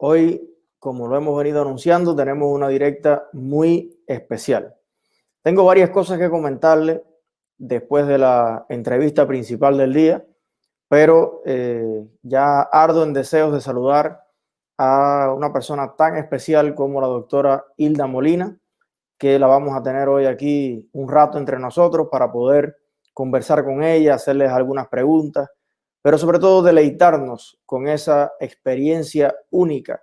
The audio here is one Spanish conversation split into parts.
Hoy, como lo hemos venido anunciando, tenemos una directa muy especial. Tengo varias cosas que comentarle después de la entrevista principal del día, pero eh, ya ardo en deseos de saludar a una persona tan especial como la doctora Hilda Molina, que la vamos a tener hoy aquí un rato entre nosotros para poder conversar con ella, hacerles algunas preguntas pero sobre todo deleitarnos con esa experiencia única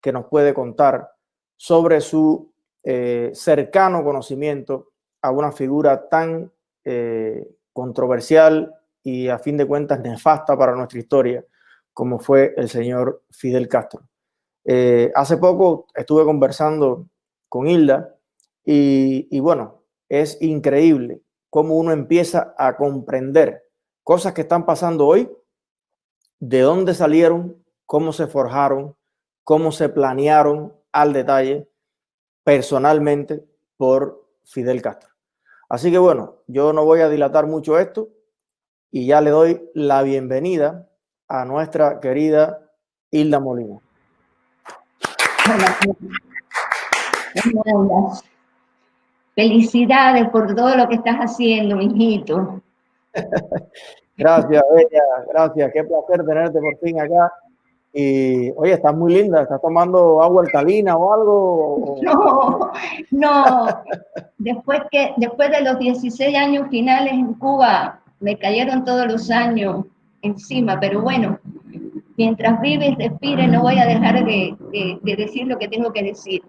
que nos puede contar sobre su eh, cercano conocimiento a una figura tan eh, controversial y a fin de cuentas nefasta para nuestra historia como fue el señor Fidel Castro. Eh, hace poco estuve conversando con Hilda y, y bueno, es increíble cómo uno empieza a comprender cosas que están pasando hoy, de dónde salieron, cómo se forjaron, cómo se planearon al detalle personalmente por Fidel Castro. Así que bueno, yo no voy a dilatar mucho esto y ya le doy la bienvenida a nuestra querida Hilda Molina. Felicidades por todo lo que estás haciendo, mijito. Gracias, Bella, gracias. Qué placer tenerte por fin acá. Y oye, estás muy linda, ¿estás tomando agua alcalina o algo? No, no. Después, que, después de los 16 años finales en Cuba, me cayeron todos los años encima, pero bueno, mientras vive y respire, no voy a dejar de, de, decir lo que tengo que decir.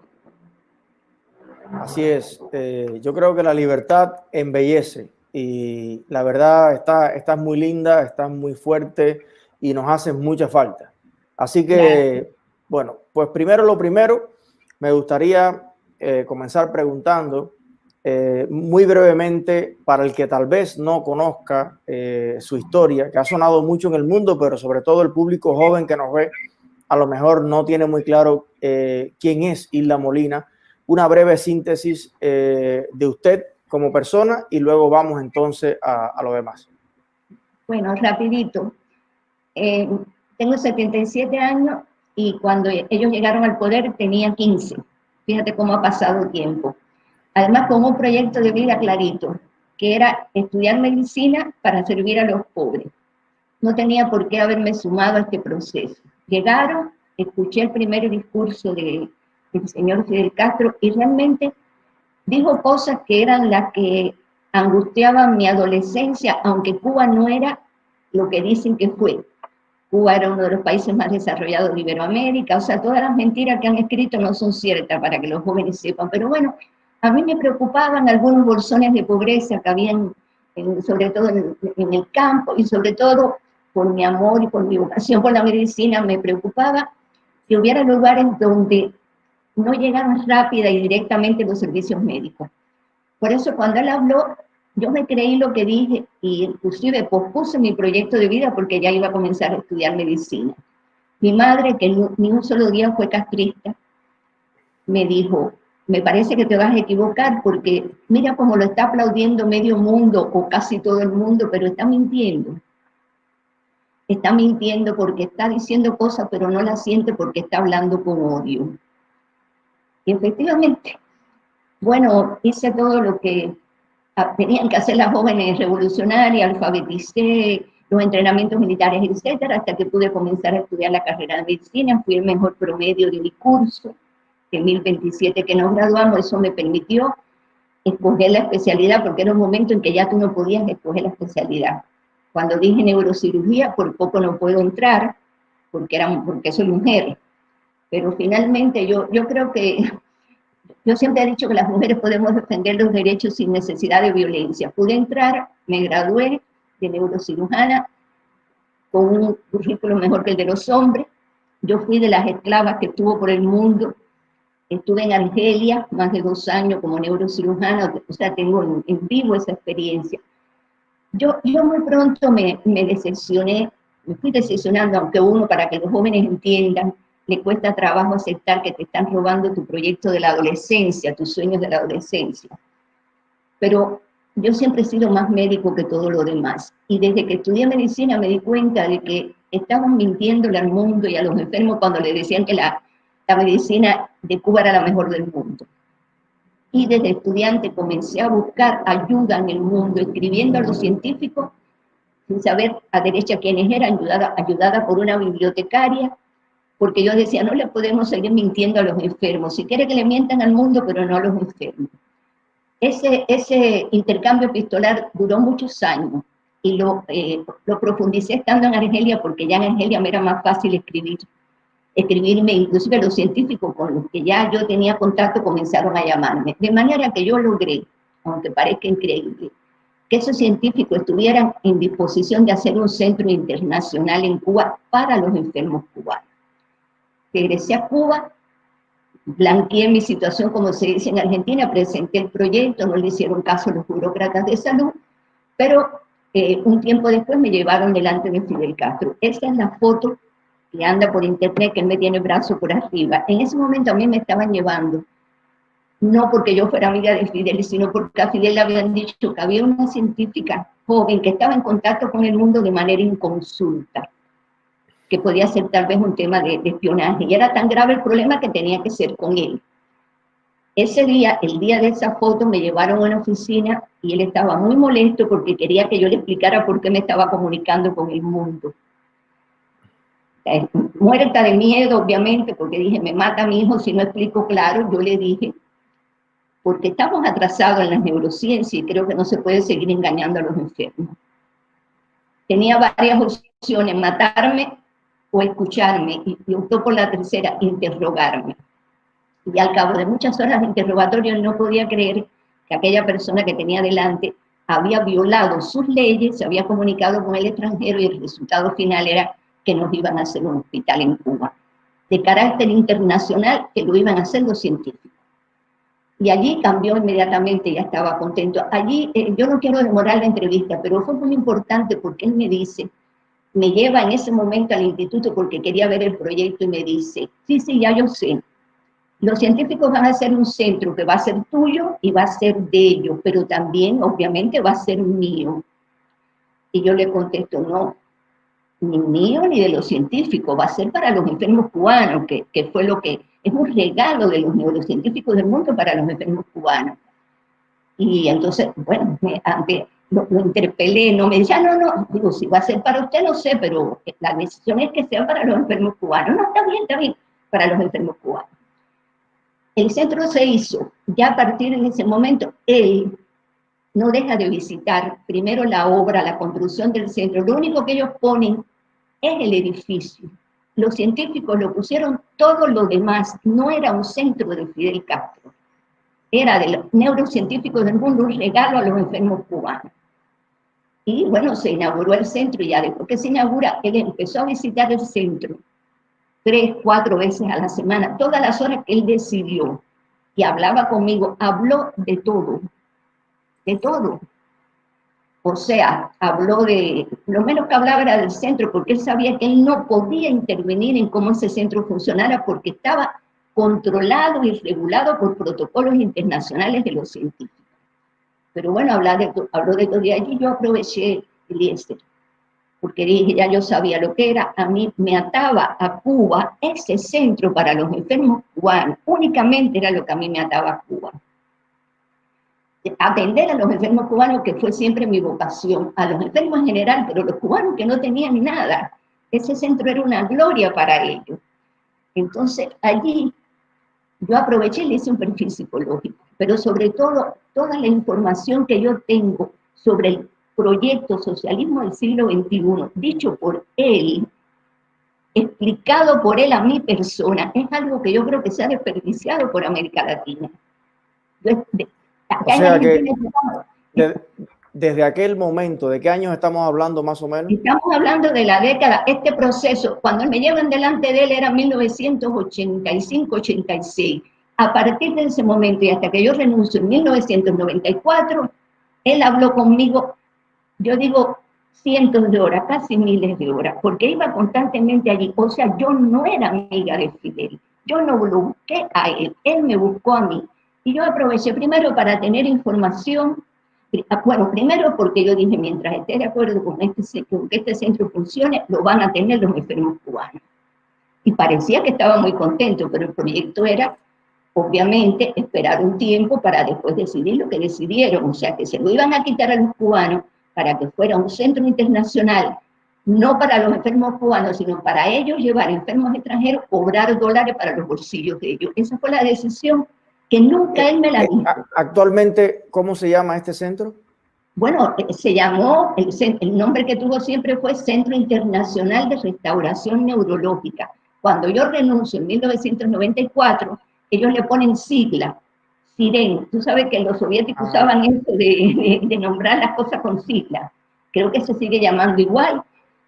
Así es, eh, yo creo que la libertad embellece y la verdad está, muy linda, estás muy fuerte y nos hace mucha falta. Así que, bueno, pues primero lo primero, me gustaría eh, comenzar preguntando eh, muy brevemente para el que tal vez no conozca eh, su historia, que ha sonado mucho en el mundo, pero sobre todo el público joven que nos ve, a lo mejor no tiene muy claro quién es Hilda Molina. Una breve síntesis de usted como persona y luego vamos entonces a, lo demás. Bueno, rapidito. Eh, tengo 77 años y cuando ellos llegaron al poder tenía 15. Fíjate cómo ha pasado tiempo. Además, con un proyecto de vida clarito, que era estudiar medicina para servir a los pobres. No tenía por qué haberme sumado a este proceso. Llegaron, escuché el primer discurso de, del señor Fidel Castro y realmente dijo cosas que eran las que angustiaban mi adolescencia, aunque Cuba no era lo que dicen que fue. Cuba era uno de los países más desarrollados de Iberoamérica, o sea, todas las mentiras que han escrito no son ciertas para que los jóvenes sepan, pero bueno, a mí me preocupaban algunos bolsones de pobreza que habían, sobre todo en, en el campo y sobre todo por mi amor y por mi vocación por la medicina, me preocupaba que hubiera lugares donde no llegaron rápida y directamente los servicios médicos. Por eso cuando él habló, yo me creí lo que dije y inclusive pospuse mi proyecto de vida porque ya iba a comenzar a estudiar medicina. Mi madre, que ni un solo día fue castrista, me dijo, me parece que te vas a equivocar porque mira cómo lo está aplaudiendo medio mundo o casi todo el mundo, pero está mintiendo. Está mintiendo porque está diciendo cosas, pero no las siente porque está hablando con odio. Y efectivamente, bueno, hice todo lo que tenían que hacer las jóvenes revolucionarias, alfabeticé, los entrenamientos militares, etcétera, hasta que pude comenzar a estudiar la carrera de medicina, fui el mejor promedio de mi curso, en 1027 que nos graduamos, eso me permitió escoger la especialidad, porque era un momento en que ya tú no podías escoger la especialidad. Cuando dije neurocirugía, por poco no puedo entrar, porque, era, porque soy mujer, pero finalmente yo, yo creo que, yo siempre he dicho que las mujeres podemos defender los derechos sin necesidad de violencia. Pude entrar, me gradué de neurocirujana con un currículo mejor que el de los hombres. Yo fui de las esclavas que estuvo por el mundo. Estuve en Argelia más de dos años como neurocirujana, o sea, tengo en, vivo esa experiencia. Yo, yo muy pronto me, me decepcioné, me fui decepcionando, aunque uno, para que los jóvenes entiendan, le cuesta trabajo aceptar que te están robando tu proyecto de la adolescencia, tus sueños de la adolescencia. Pero yo siempre he sido más médico que todo lo demás. Y desde que estudié medicina me di cuenta de que estaban mintiéndole al mundo y a los enfermos cuando le decían que la, medicina de Cuba era la mejor del mundo. Y desde estudiante comencé a buscar ayuda en el mundo, escribiendo a los científicos, sin saber a derecha quiénes eran, ayudada por una bibliotecaria, porque yo decía, no le podemos seguir mintiendo a los enfermos, si quiere que le mientan al mundo, pero no a los enfermos. Ese, ese intercambio epistolar duró muchos años y lo, eh, lo profundicé estando en Argelia, porque ya en Argelia me era más fácil escribir escribirme, inclusive los científicos con los que ya yo tenía contacto comenzaron a llamarme, de manera que yo logré, aunque parezca increíble, que esos científicos estuvieran en disposición de hacer un centro internacional en Cuba para los enfermos cubanos. Regresé a Cuba, blanqueé mi situación, como se dice en Argentina, presenté el proyecto, no le hicieron caso los burócratas de salud, pero eh, un tiempo después me llevaron delante de Fidel Castro. Esta es la foto que anda por internet, que él me tiene brazo por arriba. En ese momento a mí me estaban llevando, no porque yo fuera amiga de Fidel, sino porque a Fidel le habían dicho que había una científica joven que estaba en contacto con el mundo de manera inconsulta, que podía ser tal vez un tema de, de espionaje. Y era tan grave el problema que tenía que ser con él. Ese día, el día de esa foto, me llevaron a una oficina y él estaba muy molesto porque quería que yo le explicara por qué me estaba comunicando con el mundo eh, muerta de miedo, obviamente, porque dije, me mata mi hijo si no explico claro, yo le dije, porque estamos atrasados en las neurociencias y creo que no se puede seguir engañando a los enfermos. Tenía varias opciones, matarme o escucharme, y, optó por la tercera, interrogarme. Y al cabo de muchas horas de interrogatorio no podía creer que aquella persona que tenía delante había violado sus leyes, se había comunicado con el extranjero y el resultado final era que nos iban a hacer un hospital en Cuba, de carácter internacional que lo iban a hacer los científicos. Y allí cambió inmediatamente, ya estaba contento. Allí, eh, yo no quiero demorar la entrevista, pero fue muy importante porque él me dice, me lleva en ese momento al instituto porque quería ver el proyecto y me dice, sí, sí, ya yo sé, los científicos van a hacer un centro que va a ser tuyo y va a ser de ellos, pero también, obviamente, va a ser mío. Y yo le contesto, no, ni mío ni de los científicos, va a ser para los enfermos cubanos, que, que fue lo que es un regalo de los neurocientíficos del mundo para los enfermos cubanos. Y entonces, bueno, me, lo, interpelé, no me decía, no, no, digo, si va a ser para usted, no sé, pero la decisión es que sea para los enfermos cubanos. No, está bien, está bien, para los enfermos cubanos. El centro se hizo, ya a partir de ese momento, él no deja de visitar primero la obra, la construcción del centro. Lo único que ellos ponen es el edificio. Los científicos lo pusieron todo lo demás, no era un centro de Fidel Castro, era de los neurocientíficos del mundo un regalo a los enfermos cubanos. Y bueno, se inauguró el centro y ya después que se inaugura, él empezó a visitar el centro tres, cuatro veces a la semana, todas las horas que él decidió. Y hablaba conmigo, habló de todo, de todo. O sea, habló de, lo menos que hablaba era del centro, porque él sabía que él no podía intervenir en cómo ese centro funcionara, porque estaba controlado y regulado por protocolos internacionales de los científicos. Pero bueno, de, habló de todo y yo aproveché Eliezer, porque dije, ya yo sabía lo que era, a mí me ataba a Cuba ese centro para los enfermos cubanos, únicamente era lo que a mí me ataba a Cuba atender a los enfermos cubanos, que fue siempre mi vocación, a los enfermos en general, pero los cubanos que no tenían nada. Ese centro era una gloria para ellos. Entonces, allí yo aproveché y le hice un perfil psicológico, pero sobre todo, toda la información que yo tengo sobre el proyecto Socialismo del siglo XXI, dicho por él, explicado por él a mi persona, es algo que yo creo que se ha desperdiciado por América Latina. O sea que desde aquel momento, ¿de qué años estamos hablando más o menos? Estamos hablando de la década, este proceso, cuando me llevan delante de él era 1985-86. A partir de ese momento y hasta que yo renuncio en 1994, él habló conmigo, yo digo cientos de horas, casi miles de horas, porque iba constantemente allí. O sea, yo no era amiga de Fidel, yo no lo busqué a él, él me buscó a mí. Y yo aproveché primero para tener información Ah, bueno, primero porque yo dije, mientras esté de acuerdo con, este, con que este centro funcione, lo van a tener los enfermos cubanos. Y parecía que estaba muy contento, pero el proyecto era, obviamente, esperar un tiempo para después decidir lo que decidieron. O sea, que se lo iban a quitar a los cubanos para que fuera un centro internacional, no para los enfermos cubanos, sino para ellos llevar enfermos extranjeros, cobrar dólares para los bolsillos de ellos. Esa fue la decisión que nunca él me la eh, dijo. Actualmente, ¿cómo se llama este centro? Bueno, eh, se llamó, el, el, nombre que tuvo siempre fue Centro Internacional de Restauración Neurológica. Cuando yo renuncio en 1994, ellos le ponen sigla, SIREN. Tú sabes que los soviéticos ah. usaban eso de, de, nombrar las cosas con sigla. Creo que se sigue llamando igual.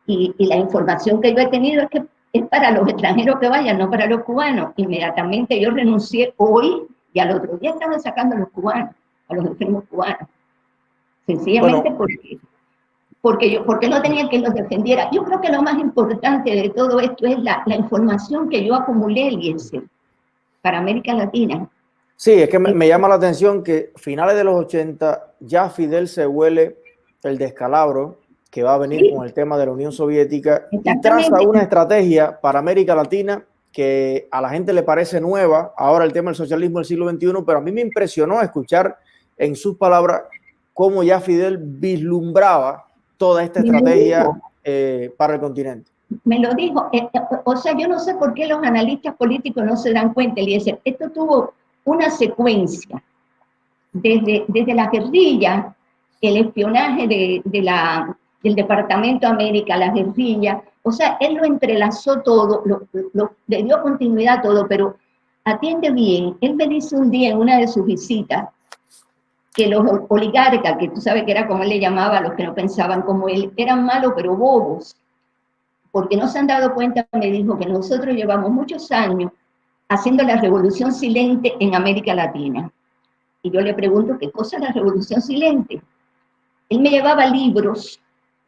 Y, y la información que yo he tenido es que es para los extranjeros que vayan, no para los cubanos. Inmediatamente yo renuncié hoy y al otro día estaban sacando a los cubanos, a los enfermos cubanos. Sencillamente porque, porque, yo, porque no tenía quien los defendiera. Yo creo que lo más importante de todo esto es la, la información que yo acumulé, Eliezer, para América Latina. Sí, es que me, me, llama la atención que finales de los 80 ya Fidel se huele el descalabro que va a venir con el tema de la Unión Soviética y traza una estrategia para América Latina que a la gente le parece nueva, ahora el tema del socialismo del siglo XXI, pero a mí me impresionó escuchar en sus palabras cómo ya Fidel vislumbraba toda esta estrategia eh, para el continente. Me lo dijo, eh, eh, o sea, yo no sé por qué los analistas políticos no se dan cuenta, Eliezer, esto tuvo una secuencia, desde, desde la guerrilla, el espionaje de, de la, del Departamento de América, la guerrilla, o sea, él lo entrelazó todo, lo, le dio continuidad a todo, pero atiende bien. Él me dice un día en una de sus visitas que los oligarcas, que tú sabes que era como él le llamaba a los que no pensaban como él, eran malos pero bobos, porque no se han dado cuenta, me dijo, que nosotros llevamos muchos años haciendo la revolución silente en América Latina. Y yo le pregunto, ¿qué cosa es la revolución silente? Él me llevaba libros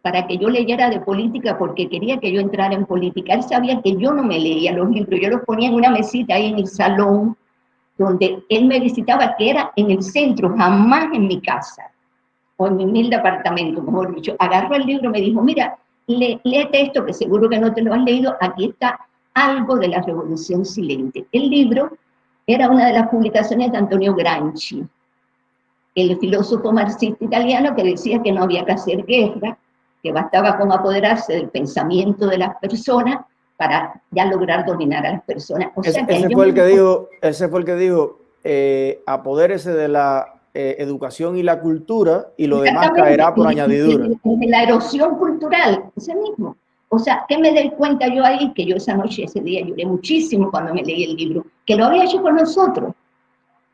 para que yo leyera de política porque quería que yo entrara en política. Él sabía que yo no me leía los libros, yo los ponía en una mesita ahí en el salón donde él me visitaba, que era en el centro, jamás en mi casa o en mi humilde apartamento, mejor dicho. Agarró el libro y me dijo, mira, léete esto que seguro que no te lo has leído, aquí está algo de la Revolución Silente. El libro era una de las publicaciones de Antonio Gramsci, el filósofo marxista italiano que decía que no había que hacer guerra, que bastaba con apoderarse del pensamiento de las personas para ya lograr dominar a las personas. ese, fue el que dijo, ese fue el que dijo, eh, apodérese de la eh, educación y la cultura y lo demás caerá por añadidura. La erosión cultural, ese mismo. O sea, ¿qué me doy cuenta yo ahí? Que yo esa noche, ese día, lloré muchísimo cuando me leí el libro, que lo había hecho con nosotros.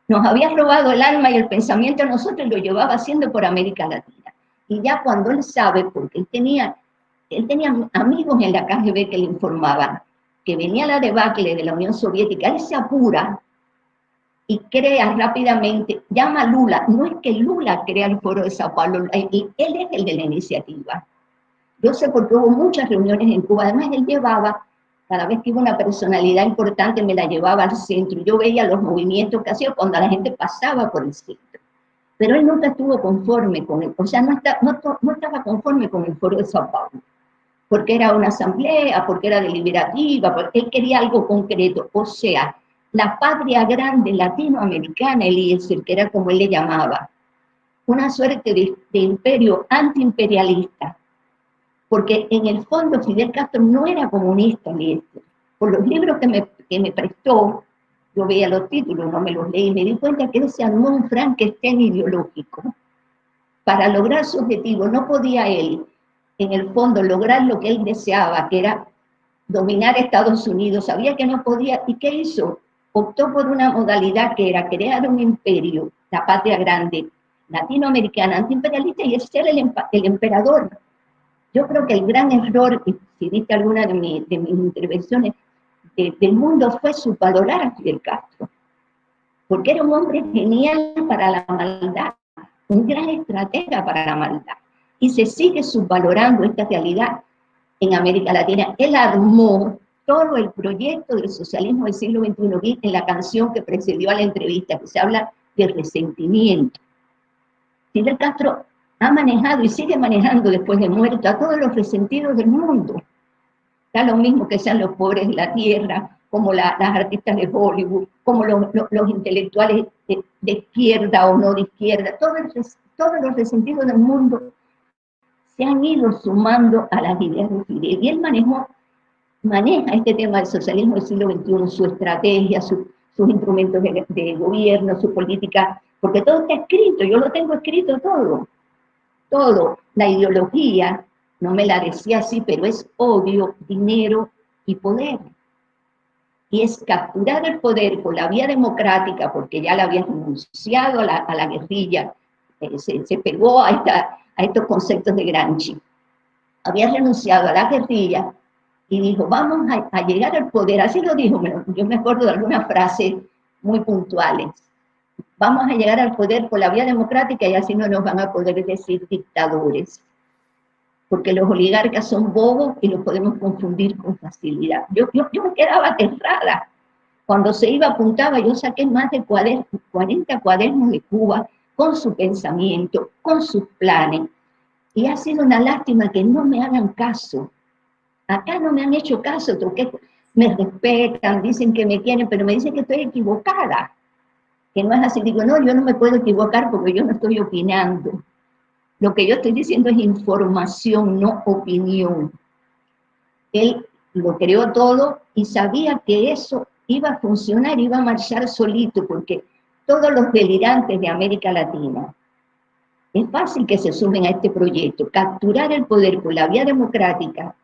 Nos había robado el alma y el pensamiento a nosotros y lo llevaba haciendo por América Latina. Y ya cuando él sabe, porque él tenía, él tenía amigos en la KGB que le informaban que venía la debacle de la Unión Soviética, él se apura y crea rápidamente, llama a Lula, no es que Lula crea el foro de Sao Paulo, él es el de la iniciativa. Yo sé porque hubo muchas reuniones en Cuba, además él llevaba, cada vez que iba una personalidad importante, me la llevaba al centro, yo veía los movimientos que hacía cuando la gente pasaba por el centro. Pero él nunca estuvo conforme con él, o sea, no, no, estaba conforme con el foro de Sao Paulo, porque era una asamblea, porque era deliberativa, porque él quería algo concreto, o sea, la patria grande latinoamericana, Eliezer, que era como él le llamaba, una suerte de, imperio antiimperialista, porque en el fondo Fidel Castro no era comunista, Eliezer. Por los libros que me, que me prestó, yo veía los títulos, no me los leí, me di cuenta que él se armó un Frankenstein ideológico. Para lograr su objetivo, no podía él, en el fondo, lograr lo que él deseaba, que era dominar Estados Unidos. Sabía que no podía, ¿y qué hizo? Optó por una modalidad que era crear un imperio, la patria grande, latinoamericana, antiimperialista, y ser el, el emperador. Yo creo que el gran error, si viste alguna de, de mis intervenciones, del mundo fue subvalorar a Fidel Castro, porque era un hombre genial para la maldad, un gran estratega para la maldad, y se sigue subvalorando esta realidad en América Latina. Él armó todo el proyecto del socialismo del siglo XXI en la canción que precedió a la entrevista, que se habla de resentimiento. Fidel Castro ha manejado y sigue manejando después de muerto a todos los resentidos del mundo. Da lo mismo que sean los pobres de la tierra, como las artistas de Hollywood, como los, intelectuales de, izquierda o no de izquierda, todos, todos los resentidos del mundo se han ido sumando a las ideas de Fidel. Y él manejó, maneja este tema del socialismo del siglo XXI, su estrategia, sus instrumentos de, de, gobierno, su política, porque todo está escrito, yo lo tengo escrito todo, todo, la ideología, no me la decía así, pero es odio, dinero y poder y es capturar el poder por la vía democrática, porque ya la había renunciado a la, guerrilla, eh, se, pegó a, a estos conceptos de Gramsci. Había renunciado a la guerrilla y dijo, vamos a, llegar al poder. Así lo dijo, yo me acuerdo de algunas frases muy puntuales. Vamos a llegar al poder por la vía democrática y así no nos van a poder decir dictadores porque los oligarcas son bobos y los podemos confundir con facilidad. Yo, yo, yo me quedaba aterrada. Cuando se iba, apuntaba, yo saqué más de 40 cuadernos de Cuba con su pensamiento, con sus planes. Y ha sido una lástima que no me hagan caso. Acá no me han hecho caso, porque me respetan, dicen que me quieren, pero me dicen que estoy equivocada. Que no es así. Digo, no, yo no me puedo equivocar porque yo no estoy opinando. Lo que yo estoy diciendo es información, no opinión. Él lo creó todo y sabía que eso iba a funcionar, iba a marchar solito, porque todos los delirantes de América Latina, es fácil que se sumen a este proyecto, capturar el poder por la vía democrática,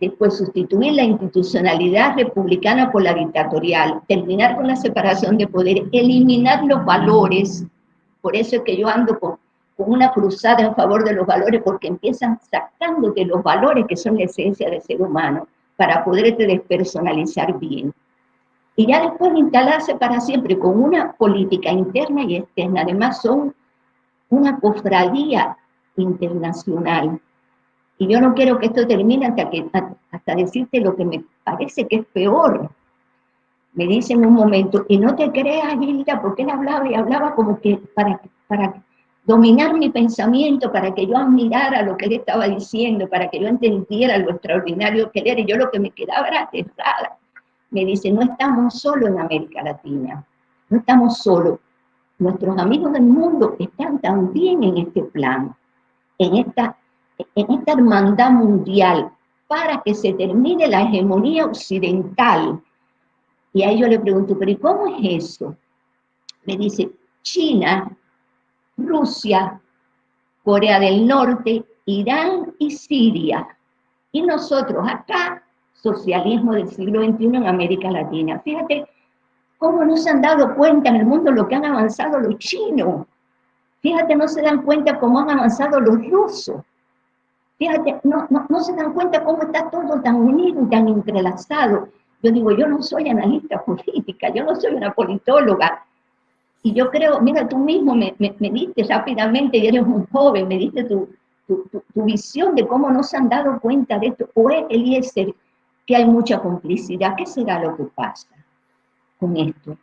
después sustituir la institucionalidad republicana por la dictatorial, terminar con la separación de poder, eliminar los valores, por eso es que yo ando con con una cruzada en favor de los valores, porque empiezan sacándote los valores que son la esencia del ser humano para poderte despersonalizar bien. Y ya después instalarse para siempre con una política interna y externa. Además son una cofradía internacional. Y yo no quiero que esto termine hasta, que, hasta decirte lo que me parece que es peor. Me dice en un momento, y no te creas, Gilda, porque él hablaba y hablaba como que para, para dominar mi pensamiento para que yo admirara lo que él estaba diciendo, para que yo entendiera lo extraordinario que era, y yo lo que me quedaba era aterrada. Me dice, no estamos solo en América Latina, no estamos solos. Nuestros amigos del mundo están también en este plan, en esta, en esta hermandad mundial, para que se termine la hegemonía occidental. Y ahí yo le pregunto, pero ¿y cómo es eso? Me dice, China Rusia, Corea del Norte, Irán y Siria. Y nosotros acá, socialismo del siglo XXI en América Latina. Fíjate cómo no se han dado cuenta en el mundo lo que han avanzado los chinos. Fíjate, no se dan cuenta cómo han avanzado los rusos. No, se dan cuenta cómo está todo tan unido y tan entrelazado. Yo digo, yo no soy analista política, yo no soy una politóloga, y yo creo, mira, tú mismo me, me, diste rápidamente, y eres un joven, me diste tu, tu, tu, visión de cómo no se han dado cuenta de esto. O es Eliezer que hay mucha complicidad. ¿Qué será lo que pasa con esto?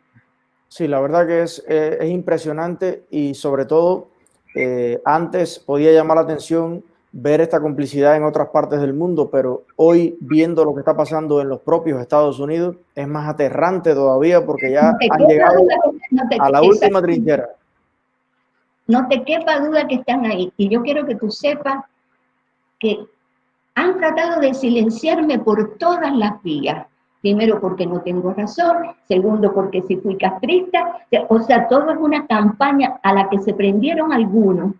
Sí, la verdad que es, eh, es impresionante y sobre todo eh, antes podía llamar la atención ver esta complicidad en otras partes del mundo, pero hoy viendo lo que está pasando en los propios Estados Unidos es más aterrante todavía porque ya han llegado a la última trinchera. No te quepa duda que están ahí. Y yo quiero que tú sepas que han tratado de silenciarme por todas las vías. Primero porque no tengo razón, segundo porque si fui castrista, o sea, todo es una campaña a la que se prendieron algunos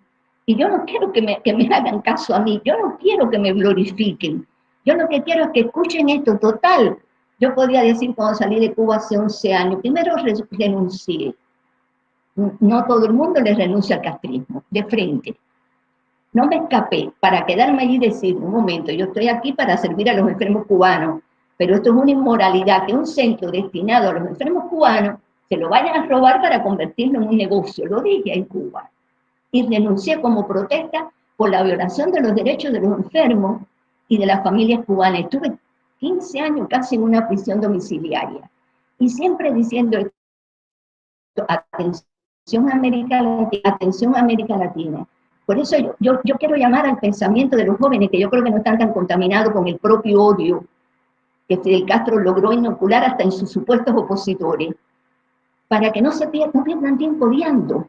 yo no quiero que me, que me hagan caso a mí, yo no quiero que me glorifiquen. Yo lo que quiero es que escuchen esto total. Yo podía decir cuando salí de Cuba hace 11 años, primero renuncié. No todo el mundo le renuncia al castrismo, de frente. No me escapé para quedarme allí y decir, un momento, yo estoy aquí para servir a los enfermos cubanos, pero esto es una inmoralidad que un centro destinado a los enfermos cubanos se lo vayan a robar para convertirlo en un negocio. Lo dije en Cuba y renuncié como protesta por la violación de los derechos de los enfermos y de las familias cubanas. Estuve 15 años casi en una prisión domiciliaria y siempre diciendo atención atención a América Latina, atención América Latina. Por eso yo, yo, quiero llamar al pensamiento de los jóvenes, que yo creo que no están tan contaminados con el propio odio que Fidel Castro logró inocular hasta en sus supuestos opositores, para que no se pierdan, no pierdan tiempo odiando.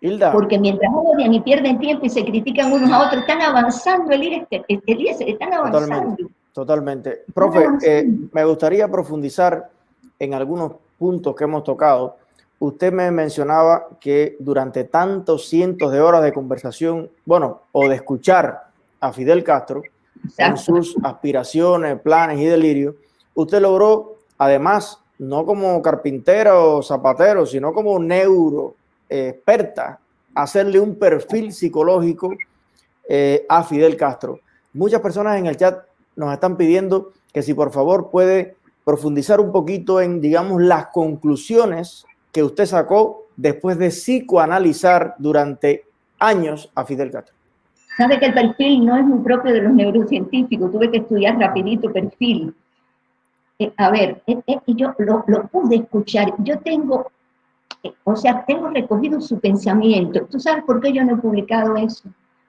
Hilda. Porque mientras odian y pierden tiempo y se critican unos a otros, están avanzando el este, están avanzando. Totalmente. Profe, eh, me gustaría profundizar en algunos puntos que hemos tocado. Usted me mencionaba que durante tantos cientos de horas de conversación, bueno, o de escuchar a Fidel Castro en sus aspiraciones, planes y delirios, usted logró, además, no como carpintera o zapatero, sino como neuro experta, hacerle un perfil psicológico eh, a Fidel Castro. Muchas personas en el chat nos están pidiendo que si por favor puede profundizar un poquito en, digamos, las conclusiones que usted sacó después de psicoanalizar durante años a Fidel Castro. Sabe que el perfil no es muy propio de los neurocientíficos, tuve que estudiar rapidito perfil. Eh, a ver, eh, eh, yo lo, lo, pude escuchar. Yo tengo, o sea, tengo recogido su pensamiento. ¿Tú sabes por qué yo no he publicado eso?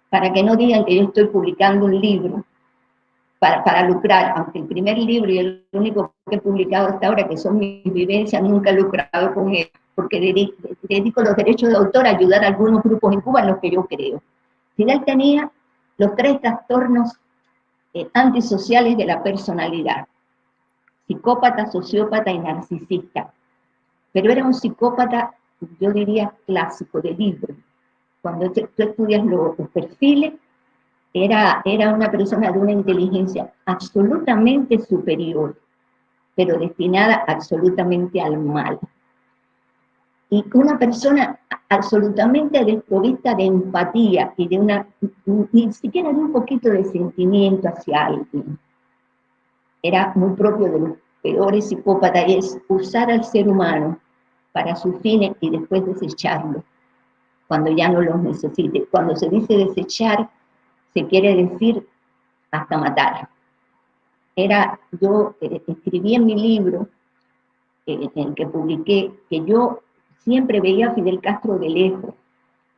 Para que no digan que yo estoy publicando un libro para, para, lucrar, aunque el primer libro y el único que he publicado hasta ahora, que son mis vivencias, nunca he lucrado con él, porque dedico, los derechos de autor a ayudar a algunos grupos en Cuba en los que yo creo. Fidel tenía los tres trastornos eh, antisociales de la personalidad, psicópata, sociópata y narcisista. Pero era un psicópata, yo diría, clásico de libro. Cuando tú estudias los perfiles, era, era una persona de una inteligencia absolutamente superior, pero destinada absolutamente al mal. Y una persona absolutamente desprovista de empatía y de una, ni siquiera de un poquito de sentimiento hacia alguien. Era muy propio de los peores psicópatas, es usar al ser humano para sus fines y después desecharlo, cuando ya no los necesite. Cuando se dice desechar, se quiere decir hasta matar. Era, yo eh, escribí en mi libro, eh, en el que publiqué, que yo siempre veía a Fidel Castro de lejos,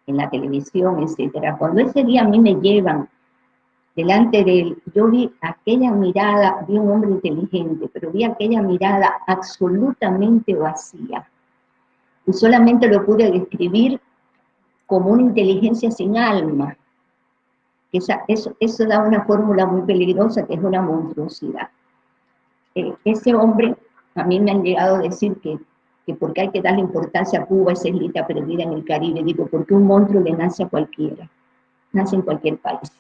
en la televisión, etc. Cuando ese día a mí me llevan delante de él, yo vi aquella mirada, vi un hombre inteligente, pero vi aquella mirada absolutamente vacía. Y solamente lo pude describir como una inteligencia sin alma, esa, eso, eso da una fórmula muy peligrosa que es una monstruosidad. Eh, ese hombre, a mí me han llegado a decir que, que porque hay que darle importancia a Cuba, esa islita perdida en el Caribe, digo, porque un monstruo le nace a cualquiera, nace en cualquier país.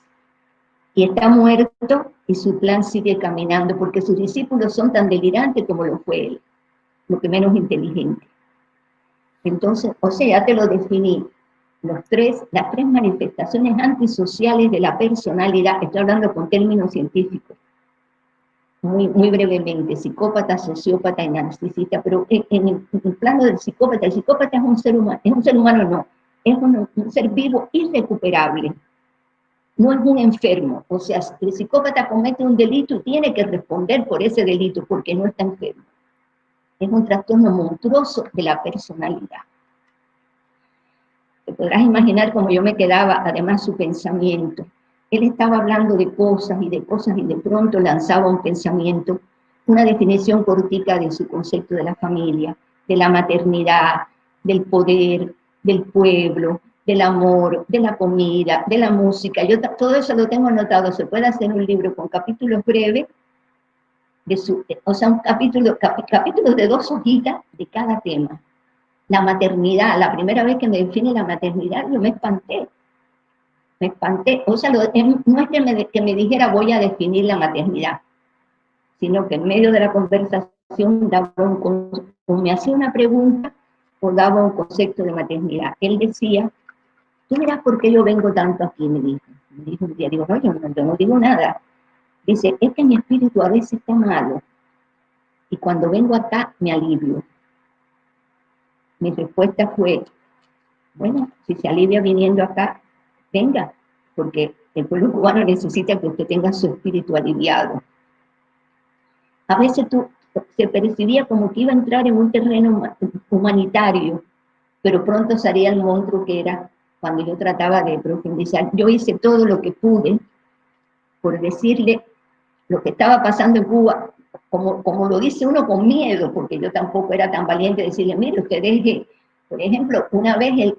Y está muerto y su plan sigue caminando, porque sus discípulos son tan delirantes como lo fue él, lo que menos inteligente. Entonces, o sea, ya te lo definí, los tres, las tres manifestaciones antisociales de la personalidad, estoy hablando con términos científicos, muy, muy brevemente, psicópata, sociópata y narcisista, pero en, el, plano del psicópata, el psicópata es un ser humano, es un ser humano no, es un, un ser vivo irrecuperable, no es un enfermo, o sea, el psicópata comete un delito y tiene que responder por ese delito porque no está enfermo. Es un trastorno monstruoso de la personalidad podrás imaginar cómo yo me quedaba, además su pensamiento. Él estaba hablando de cosas y de cosas y de pronto lanzaba un pensamiento, una definición cortica de su concepto de la familia, de la maternidad, del poder, del pueblo, del amor, de la comida, de la música. Yo todo eso lo tengo anotado. Se puede hacer un libro con capítulos breves, de su, o sea, un capítulo, capítulos de dos hojitas de cada tema la maternidad, la primera vez que me define la maternidad, yo me espanté. Me espanté. O sea, no es que me, que me dijera voy a definir la maternidad, sino que en medio de la conversación daba un, me hacía una pregunta o daba un concepto de maternidad. Él decía, tú verás por qué yo vengo tanto aquí, me dijo. Me dijo un día, digo, no, yo no, digo nada. Dice, es que mi espíritu a veces está malo. Y cuando vengo acá me alivio mi respuesta fue, bueno, si se alivia viniendo acá, venga, porque el pueblo cubano necesita que usted tenga su espíritu aliviado. A veces tú, se percibía como que iba a entrar en un terreno humanitario, pero pronto salía el monstruo que era cuando yo trataba de profundizar. Yo hice todo lo que pude por decirle lo que estaba pasando en Cuba, como, como lo dice uno con miedo, porque yo tampoco era tan valiente de decirle, mire, usted deje, por ejemplo, una vez, el,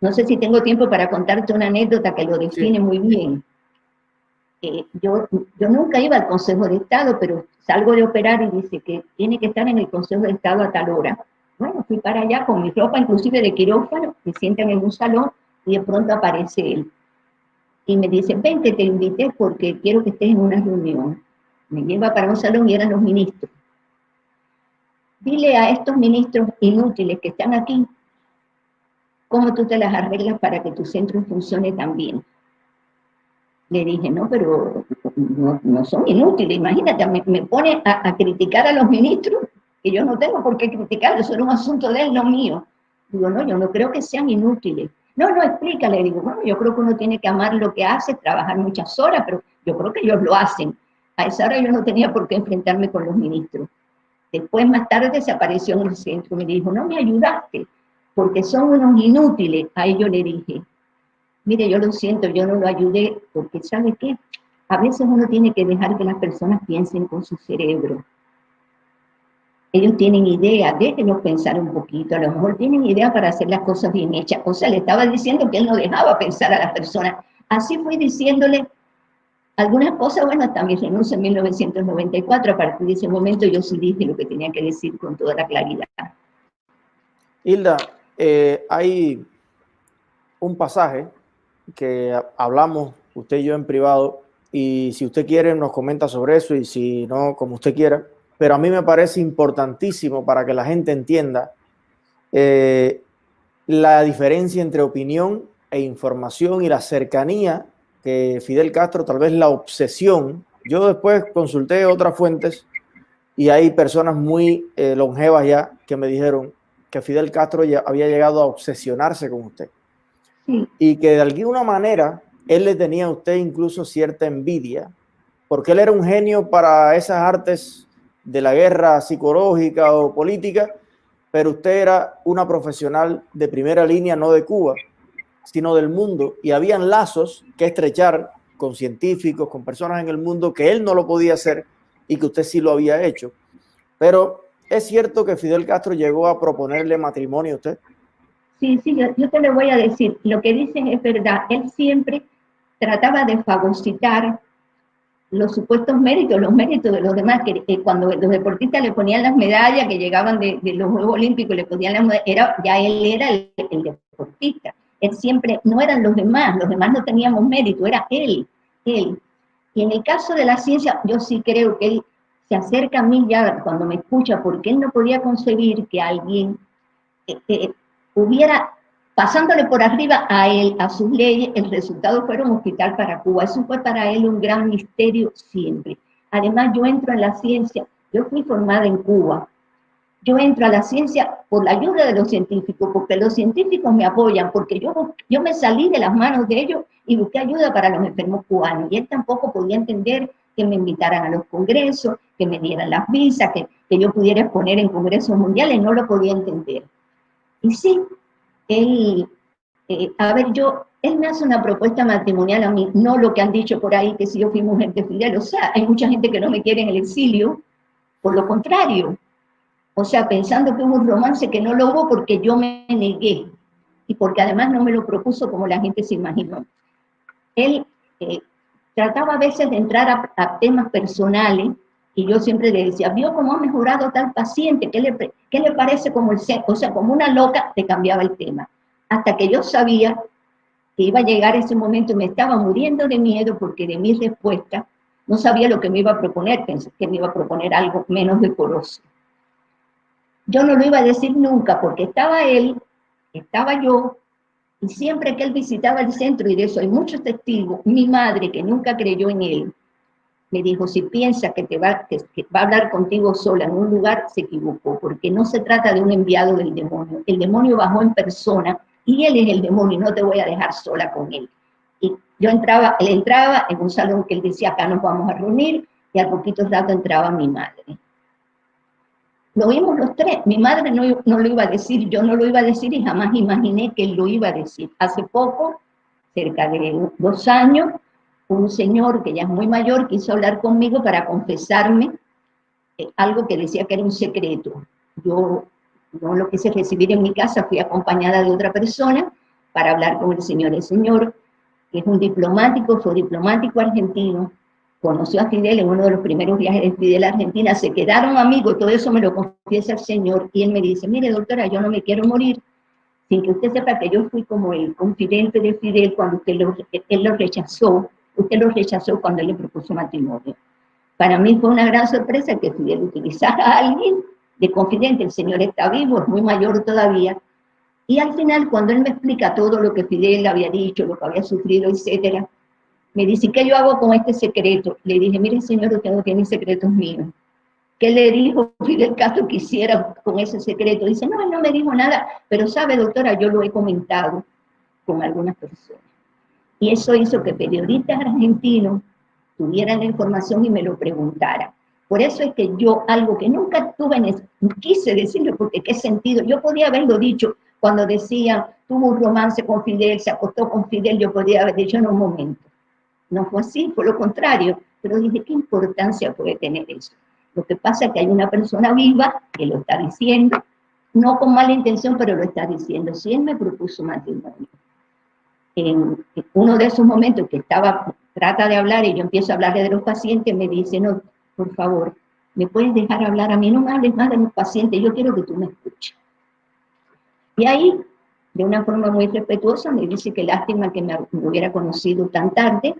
no sé si tengo tiempo para contarte una anécdota que lo define muy bien. Eh, yo, yo nunca iba al Consejo de Estado, pero salgo de operar y dice que tiene que estar en el Consejo de Estado a tal hora. Bueno, fui para allá con mi ropa inclusive de quirófano, me sientan en un salón y de pronto aparece él. Y me dice, vente, te invité porque quiero que estés en una reunión. Me lleva para un salón y eran los ministros. Dile a estos ministros inútiles que están aquí cómo tú te las arreglas para que tu centro funcione tan bien. Le dije, no, pero no, son inútiles, imagínate, me, pone a, a criticar a los ministros que yo no tengo por qué criticarlo, eso era un asunto de él, no mío. Digo, no, yo no creo que sean inútiles. No, no, explícale. Digo, bueno, yo creo que uno tiene que amar lo que hace, trabajar muchas horas, pero yo creo que ellos lo hacen. A esa hora yo no tenía por qué enfrentarme con los ministros. Después, más tarde, desapareció en el centro. Me dijo, no me ayudaste, porque son unos inútiles. A ellos le dije, mire, yo lo siento, yo no lo ayudé, porque ¿sabe qué? A veces uno tiene que dejar que las personas piensen con su cerebro ellos tienen idea, déjenos pensar un poquito, a lo mejor tienen idea para hacer las cosas bien hechas. O sea, le estaba diciendo que él no dejaba pensar a las personas. Así fui diciéndole algunas cosas, bueno, hasta mi renuncia en 1994, a partir de ese momento yo sí dije lo que tenía que decir con toda la claridad. Hilda, eh, hay un pasaje que hablamos usted y yo en privado, y si usted quiere nos comenta sobre eso, y si no, como usted quiera, pero a mí me parece importantísimo para que la gente entienda eh, la diferencia entre opinión e información y la cercanía que Fidel Castro, tal vez la obsesión. Yo después consulté otras fuentes y hay personas muy eh, longevas ya que me dijeron que Fidel Castro ya había llegado a obsesionarse con usted. Y que de alguna manera él le tenía a usted incluso cierta envidia, porque él era un genio para esas artes de la guerra psicológica o política, pero usted era una profesional de primera línea, no de Cuba, sino del mundo, y habían lazos que estrechar con científicos, con personas en el mundo, que él no lo podía hacer y que usted sí lo había hecho. Pero es cierto que Fidel Castro llegó a proponerle matrimonio a usted. Sí, sí, yo, yo te lo voy a decir. Lo que dicen es verdad. Él siempre trataba de fagocitar los supuestos méritos, los méritos de los demás, que eh, cuando los deportistas le ponían las medallas que llegaban de, los Juegos Olímpicos, le ponían las era, ya él era el, deportista. Él siempre, no eran los demás, los demás no teníamos mérito, era él, él. Y en el caso de la ciencia, yo sí creo que él se acerca a mí ya cuando me escucha, porque él no podía concebir que alguien eh, eh, hubiera pasándole por arriba a él, a sus leyes, el resultado fue un hospital para Cuba. Eso fue para él un gran misterio siempre. Además, yo entro en la ciencia, yo fui formada en Cuba. Yo entro a la ciencia por la ayuda de los científicos, porque los científicos me apoyan, porque yo, yo me salí de las manos de ellos y busqué ayuda para los enfermos cubanos. Y él tampoco podía entender que me invitaran a los congresos, que me dieran las visas, que, que yo pudiera exponer en congresos mundiales, no lo podía entender. Y sí, él, eh, a ver, yo, él me hace una propuesta matrimonial a mí, no lo que han dicho por ahí, que si yo fui mujer de Fidel, o sea, hay mucha gente que no me quiere en el exilio, por lo contrario, o sea, pensando que hubo un romance que no lo hubo porque yo me negué, y porque además no me lo propuso como la gente se imaginó. Él eh, trataba a veces de entrar a, a temas personales, y yo siempre le decía, ¿vio cómo ha mejorado tal paciente? ¿Qué le, qué le parece como el ser? O sea, como una loca, te cambiaba el tema. Hasta que yo sabía que iba a llegar ese momento y me estaba muriendo de miedo porque de mi respuesta no sabía lo que me iba a proponer, pensé que me iba a proponer algo menos decoroso. Yo no lo iba a decir nunca porque estaba él, estaba yo, y siempre que él visitaba el centro, y de eso hay muchos testigos, mi madre que nunca creyó en él, me dijo, si piensa que, te va, va a hablar contigo sola en un lugar, se equivocó, porque no se trata de un enviado del demonio. El demonio bajó en persona y él es el demonio no te voy a dejar sola con él. Y yo entraba, él entraba en un salón que él decía, acá nos vamos a reunir, y al poquito rato entraba mi madre. lo oímos los tres. Mi madre no, no, lo iba a decir, yo no lo iba a decir y jamás imaginé que él lo iba a decir. Hace poco, cerca de dos años, un señor que ya es muy mayor quiso hablar conmigo para confesarme eh, algo que decía que era un secreto. Yo no lo quise recibir en mi casa, fui acompañada de otra persona para hablar con el señor. El señor, que es un diplomático, fue diplomático argentino, conoció a Fidel en uno de los primeros viajes de Fidel a Argentina, se quedaron amigos, todo eso me lo confiesa el señor, y él me dice, mire doctora, yo no me quiero morir, sin que usted sepa que yo fui como el confidente de Fidel cuando usted lo, él lo rechazó, usted lo rechazó cuando le propuso matrimonio. Para mí fue una gran sorpresa que Fidel utilizara a alguien de confidente, el señor está vivo, es muy mayor todavía, y al final cuando él me explica todo lo que Fidel había dicho, lo que había sufrido, etcétera, me dice, ¿qué yo hago con este secreto? Le dije, mire señor, usted no tiene secretos míos. ¿Qué le dijo Fidel Castro que hiciera con ese secreto? Dice, no, él no me dijo nada, pero sabe, doctora, yo lo he comentado con algunas personas. Y eso hizo que periodistas argentinos tuvieran la información y me lo preguntaran. Por eso es que yo, algo que nunca tuve, quise decirlo, porque qué sentido, yo podía haberlo dicho cuando decían, tuvo un romance con Fidel, se acostó con Fidel, yo podía haber dicho en un momento no fue así, fue lo contrario. Pero dije, ¿qué importancia puede tener eso? Lo que pasa es que hay una persona viva que lo está diciendo, no con mala intención, pero lo está diciendo. Si él me propuso matrimonio, en uno de esos momentos que estaba, trata de hablar y yo empiezo a hablarle de los pacientes, me dice, no, por favor, ¿me puedes dejar hablar a mí? No me hables más de los pacientes, yo quiero que tú me escuches. Y ahí, de una forma muy respetuosa, me dice que lástima que me hubiera conocido tan tarde,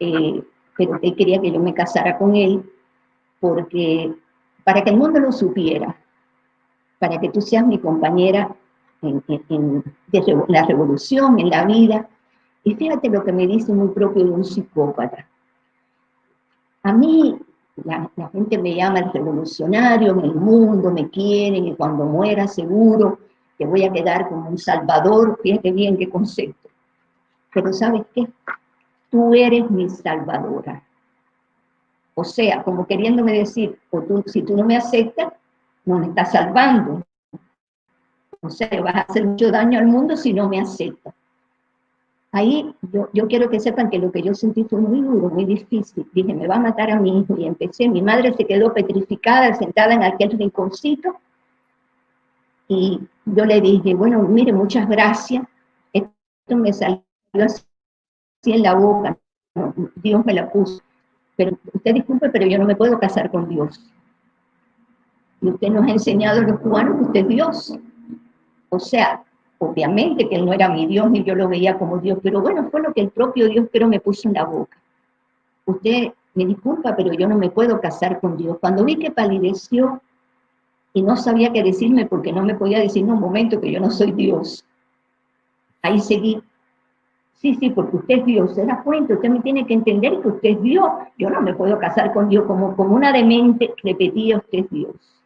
eh, pero él quería que yo me casara con él porque para que el mundo lo supiera, para que tú seas mi compañera en, la revolución, en la vida. Y fíjate lo que me dice muy propio de un psicópata. A mí la, la, gente me llama el revolucionario en el mundo, me quieren y cuando muera seguro que voy a quedar como un salvador, fíjate bien qué concepto. Pero ¿sabes qué? tú eres mi salvadora. O sea, como queriéndome decir, o tú, si tú no me aceptas, no me estás salvando. O sea, vas a hacer mucho daño al mundo si no me aceptas. Ahí yo, yo, quiero que sepan que lo que yo sentí fue muy duro, muy difícil. Dije, me va a matar a mi hijo. Y empecé, mi madre se quedó petrificada, sentada en aquel rinconcito. Y yo le dije, bueno, mire, muchas gracias. Esto me salió así en la boca, Dios me la puso. Pero usted disculpe, pero yo no me puedo casar con Dios. Y usted nos ha enseñado a los cubanos que usted es Dios. O sea, obviamente que él no era mi Dios ni yo lo veía como Dios, pero bueno, fue lo que el propio Dios pero me puso en la boca. Usted me disculpa, pero yo no me puedo casar con Dios. Cuando vi que palideció y no sabía qué decirme porque no me podía decir en un momento que yo no soy Dios, ahí seguí Sí, sí, porque usted es Dios, se da cuenta, usted me tiene que entender que usted es Dios. Yo no me puedo casar con Dios como, como una demente, repetía, usted es Dios.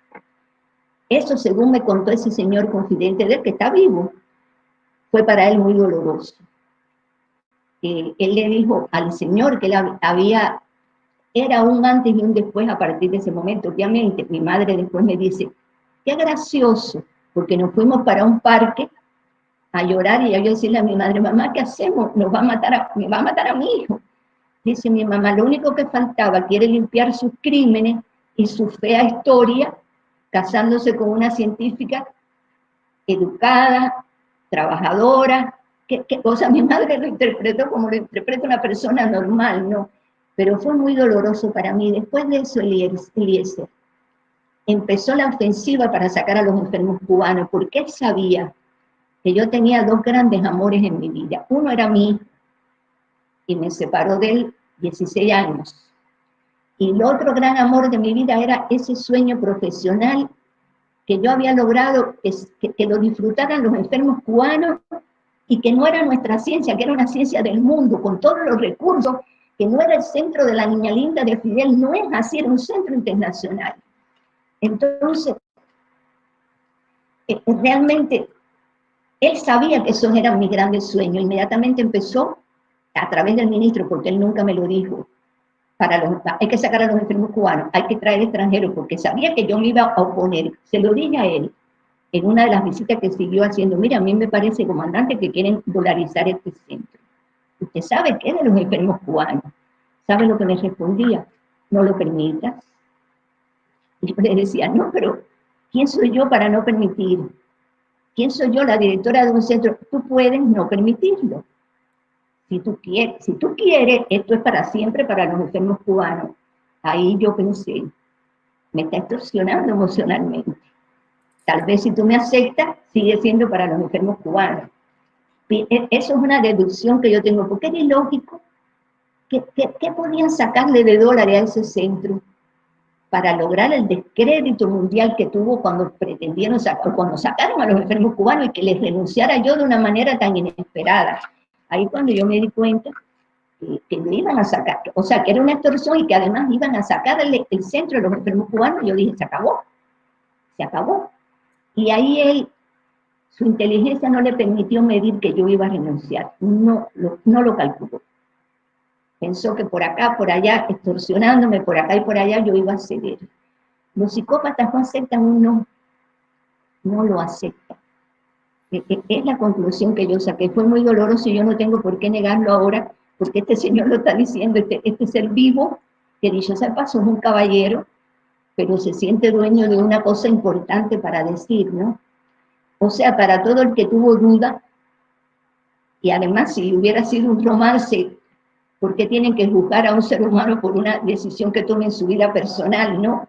Eso, según me contó ese señor confidente de él, que está vivo, fue para él muy doloroso. él le dijo al Señor que él había, era un antes y un después a partir de ese momento. Obviamente, mi madre después me dice, qué gracioso, porque nos fuimos para un parque a llorar y yo decirle a mi madre, mamá, ¿qué hacemos? Nos va a matar a, me va a matar a mi hijo. Dice mi mamá, lo único que faltaba, quiere limpiar sus crímenes y su fea historia, casándose con una científica educada, trabajadora, que, cosa mi madre lo interpretó como lo interpreta una persona normal, ¿no? Pero fue muy doloroso para mí. Después de eso, Eliezer empezó la ofensiva para sacar a los enfermos cubanos, porque él sabía que yo tenía dos grandes amores en mi vida. Uno era mí, y me separó de él 16 años. Y el otro gran amor de mi vida era ese sueño profesional que yo había logrado que, lo disfrutaran los enfermos cubanos y que no era nuestra ciencia, que era una ciencia del mundo, con todos los recursos, que no era el centro de la niña linda de Fidel, no es así, era un centro internacional. Entonces, eh, realmente él sabía que esos eran mis grandes sueños. Inmediatamente empezó, a través del ministro, porque él nunca me lo dijo, para hay que sacar a los enfermos cubanos, hay que traer extranjeros, porque sabía que yo me iba a oponer. Se lo dije a él en una de las visitas que siguió haciendo. Mira, a mí me parece, comandante, que quieren dolarizar este centro. ¿Usted sabe qué de los enfermos cubanos? ¿Sabe lo que me respondía? No lo permitas. Y yo le decía, no, pero ¿quién soy yo para no permitir? ¿Quién soy yo, la directora de un centro? Tú puedes no permitirlo. Si tú quieres, si tú quieres, esto es para siempre para los enfermos cubanos. Ahí yo pensé, me está extorsionando emocionalmente. Tal vez si tú me aceptas, sigue siendo para los enfermos cubanos. E, eso es una deducción que yo tengo, porque es ilógico. ¿Qué, qué podían sacarle de dólares a ese centro para lograr el descrédito mundial que tuvo cuando pretendieron sacar, cuando sacaron a los enfermos cubanos y que les renunciara yo de una manera tan inesperada? Ahí cuando yo me di cuenta que, que me iban a sacar, o sea, que era una extorsión y que además iban a sacar el, centro de los enfermos cubanos, yo dije, se acabó, se acabó. Y ahí él, su inteligencia no le permitió medir que yo iba a renunciar, no lo, no lo calculó. Pensó que por acá, por allá, extorsionándome, por acá y por allá, yo iba a ceder. Los psicópatas no aceptan un no lo aceptan. E, e, es la conclusión que yo saqué. Fue muy doloroso y yo no tengo por qué negarlo ahora, porque este señor lo está diciendo, este, este ser vivo, que dicho sea paso, es un caballero, pero se siente dueño de una cosa importante para decir, ¿no? O sea, para todo el que tuvo duda, y además si hubiera sido un romance, ¿por qué tienen que juzgar a un ser humano por una decisión que tome en su vida personal, no?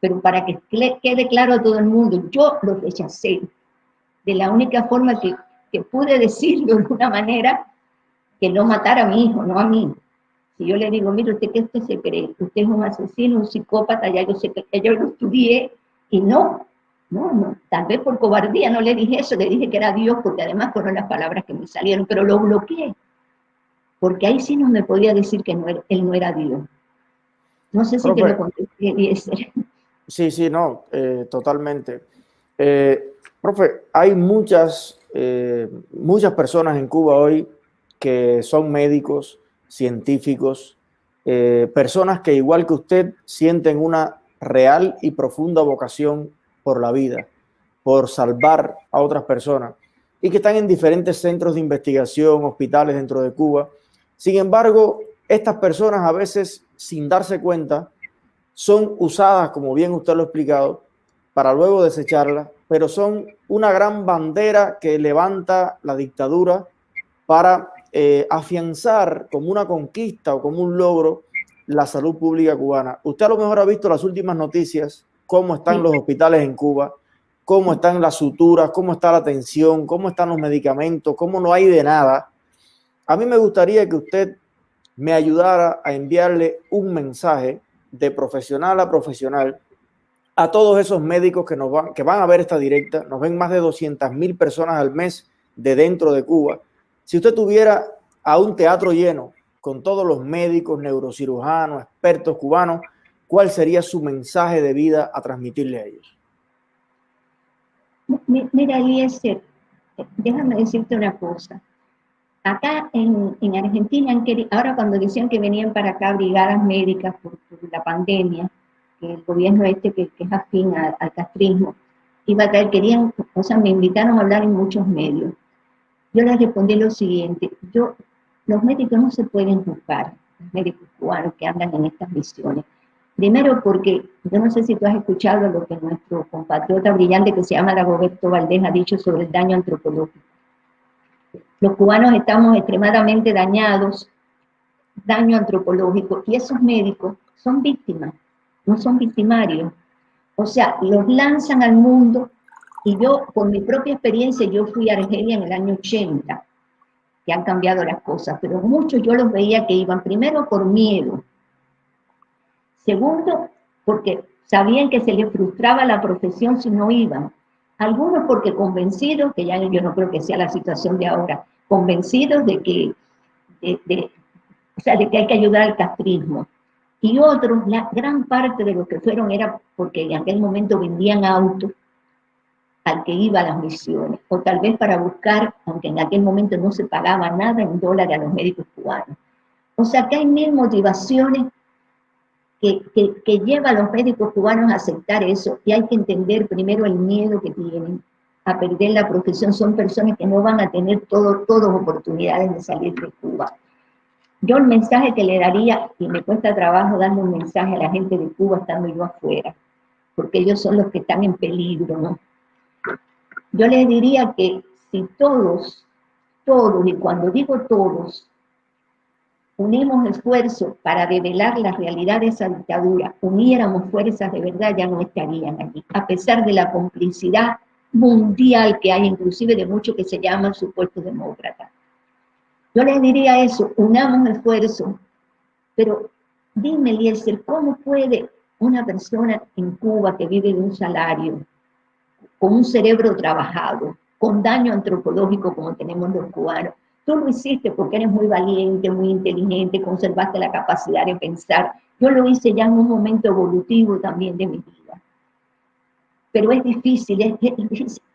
Pero para que quede claro a todo el mundo, yo lo rechacé de la única forma que, que pude decirlo de una manera que no matara a mi hijo, no a mí. Si yo le digo, mire, ¿usted qué usted se cree? Usted es un asesino, un psicópata, ya yo sé que yo lo estudié, y no, no, no, tal vez por cobardía no le dije eso, le dije que era Dios, porque además fueron las palabras que me salieron, pero lo bloqueé, porque ahí sí no me podía decir que no él no era Dios. No sé si te lo contesté, Sí, sí, no, eh, totalmente. Eh, profe, hay muchas, eh, muchas personas en Cuba hoy que son médicos, científicos, eh, personas que igual que usted sienten una real y profunda vocación por la vida, por salvar a otras personas y que están en diferentes centros de investigación, hospitales dentro de Cuba. Sin embargo, estas personas a veces, sin darse cuenta, son usadas, como bien usted lo ha explicado, para luego desecharlas, pero son una gran bandera que levanta la dictadura para eh, afianzar como una conquista o como un logro la salud pública cubana. Usted a lo mejor ha visto las últimas noticias, cómo están los hospitales en Cuba, cómo están las suturas, cómo está la atención, cómo están los medicamentos, cómo no hay de nada. A mí me gustaría que usted me ayudara a enviarle un mensaje de profesional a profesional a todos esos médicos que, nos van, que van a ver esta directa. Nos ven más de 200 mil personas al mes de dentro de Cuba si usted tuviera a un teatro lleno con todos los médicos, neurocirujanos, expertos cubanos, ¿cuál sería su mensaje de vida a transmitirle a ellos? Mira, Eliezer, déjame decirte una cosa. Acá en, Argentina, ahora cuando decían que venían para acá brigadas médicas por, la pandemia, que el gobierno este que, es afín al, al castrismo, iba a traer, querían, o sea, me invitaron a hablar en muchos medios yo les respondí lo siguiente, yo, los médicos no se pueden juzgar, los médicos cubanos que andan en estas misiones. Primero porque, yo no sé si tú has escuchado lo que nuestro compatriota brillante que se llama Dagoberto Valdés ha dicho sobre el daño antropológico. Los cubanos estamos extremadamente dañados, daño antropológico, y esos médicos son víctimas, no son victimarios. O sea, los lanzan al mundo y yo, por mi propia experiencia, yo fui a Argelia en el año 80, que han cambiado las cosas, pero muchos yo los veía que iban primero por miedo, segundo, porque sabían que se les frustraba la profesión si no iban, algunos porque convencidos, que ya yo no creo que sea la situación de ahora, convencidos de que, de, o sea, de que hay que ayudar al castrismo. Y otros, la gran parte de los que fueron era porque en aquel momento vendían autos al que iba a las misiones, o tal vez para buscar, aunque en aquel momento no se pagaba nada en dólares a los médicos cubanos. O sea que hay mil motivaciones que, que, lleva a los médicos cubanos a aceptar eso y hay que entender primero el miedo que tienen a perder la profesión. Son personas que no van a tener todo, todas oportunidades de salir de Cuba. Yo el mensaje que le daría, y me cuesta trabajo darle un mensaje a la gente de Cuba estando yo afuera, porque ellos son los que están en peligro, ¿no? Yo les diría que si todos, todos, y cuando digo todos, unimos esfuerzos para develar la realidad de esa dictadura, uniéramos fuerzas de verdad, ya no estarían allí, a pesar de la complicidad mundial que hay, inclusive de muchos que se llaman supuestos demócratas. Yo les diría eso, unamos esfuerzos, pero dime, Eliezer, ¿cómo puede una persona en Cuba que vive de un salario, con un cerebro trabajado, con daño antropológico como tenemos los cubanos, Tú lo hiciste porque eres muy valiente, muy inteligente, conservaste la capacidad de pensar. Yo lo hice ya en un momento evolutivo también de mi vida. Pero es difícil, es,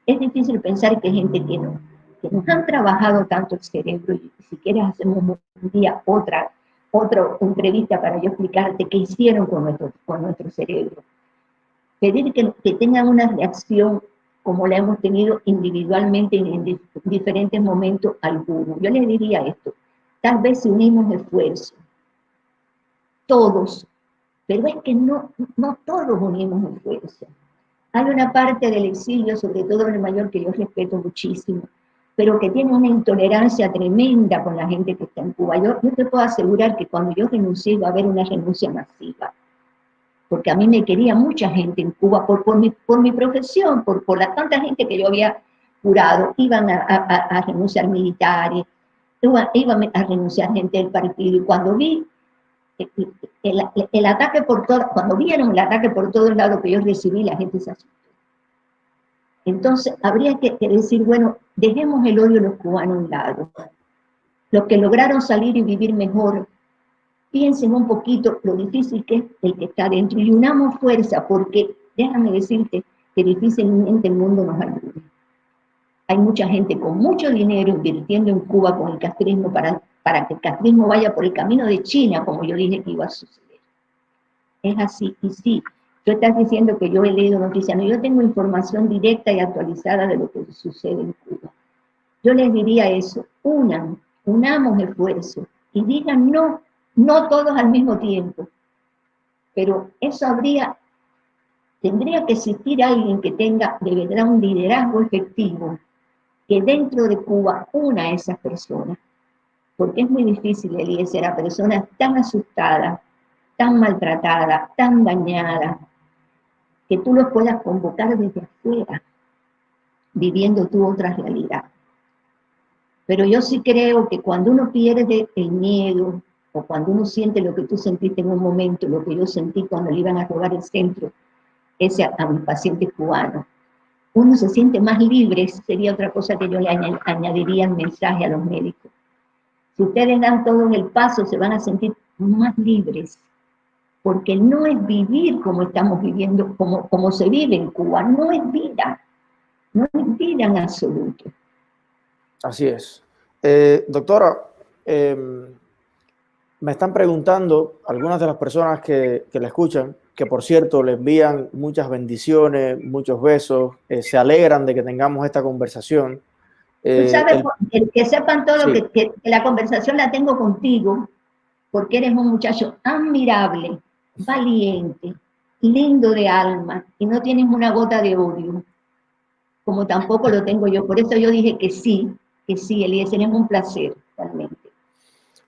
es, difícil pensar que gente que no, que nos han trabajado tanto el cerebro y si quieres hacemos un día otra, otra entrevista para yo explicarte qué hicieron con nuestro, con nuestro cerebro. Pedir que, que tengan una reacción como la hemos tenido individualmente en diferentes momentos algunos. Yo les diría esto, tal vez si unimos esfuerzos, todos, pero es que no, no todos unimos esfuerzos. Hay una parte del exilio, sobre todo en el mayor, que yo respeto muchísimo, pero que tiene una intolerancia tremenda con la gente que está en Cuba. Yo, yo te puedo asegurar que cuando yo renuncié va a haber una renuncia masiva porque a mí me quería mucha gente en Cuba por, por, mi, por mi profesión, por, por la tanta gente que yo había curado, iban a, a, renunciar militares, iban, a renunciar gente del partido, y cuando vi el, el, ataque por todo, cuando vieron el ataque por todos lados que yo recibí, la gente se asustó. Entonces, habría que, que decir, bueno, dejemos el odio de los cubanos a un lado. Los que lograron salir y vivir mejor piensen un poquito lo difícil que es el que está dentro y unamos fuerza, porque déjame decirte que difícilmente el mundo nos ayude. Hay mucha gente con mucho dinero invirtiendo en Cuba con el castrismo para, para que el castrismo vaya por el camino de China, como yo dije que iba a suceder. Es así, y sí, tú estás diciendo que yo he leído noticias, no, yo tengo información directa y actualizada de lo que sucede en Cuba. Yo les diría eso, unan, unamos esfuerzos y digan no no todos al mismo tiempo, pero eso habría, tendría que existir alguien que tenga de verdad un liderazgo efectivo, que dentro de Cuba una a esas personas, porque es muy difícil, Eliezer, a personas tan asustadas, tan maltratadas, tan dañadas, que tú los puedas convocar desde afuera, viviendo tu otra realidad. Pero yo sí creo que cuando uno pierde el miedo, o cuando uno siente lo que tú sentiste en un momento, lo que yo sentí cuando le iban a robar el centro, ese a, mi paciente cubano, uno se siente más libre, sería otra cosa que yo le añadiría el mensaje a los médicos. Si ustedes dan todo el paso, se van a sentir más libres, porque no es vivir como estamos viviendo, como, como se vive en Cuba, no es vida, no es vida en absoluto. Así es. Eh, doctora, eh, me están preguntando algunas de las personas que, que la escuchan, que por cierto le envían muchas bendiciones, muchos besos, eh, se alegran de que tengamos esta conversación. Eh, sabes, que sepan todo que, la conversación la tengo contigo, porque eres un muchacho admirable, valiente, lindo de alma, y no tienes una gota de odio, como tampoco lo tengo yo. Por eso yo dije que sí, que sí, Eliezer, es un placer, realmente.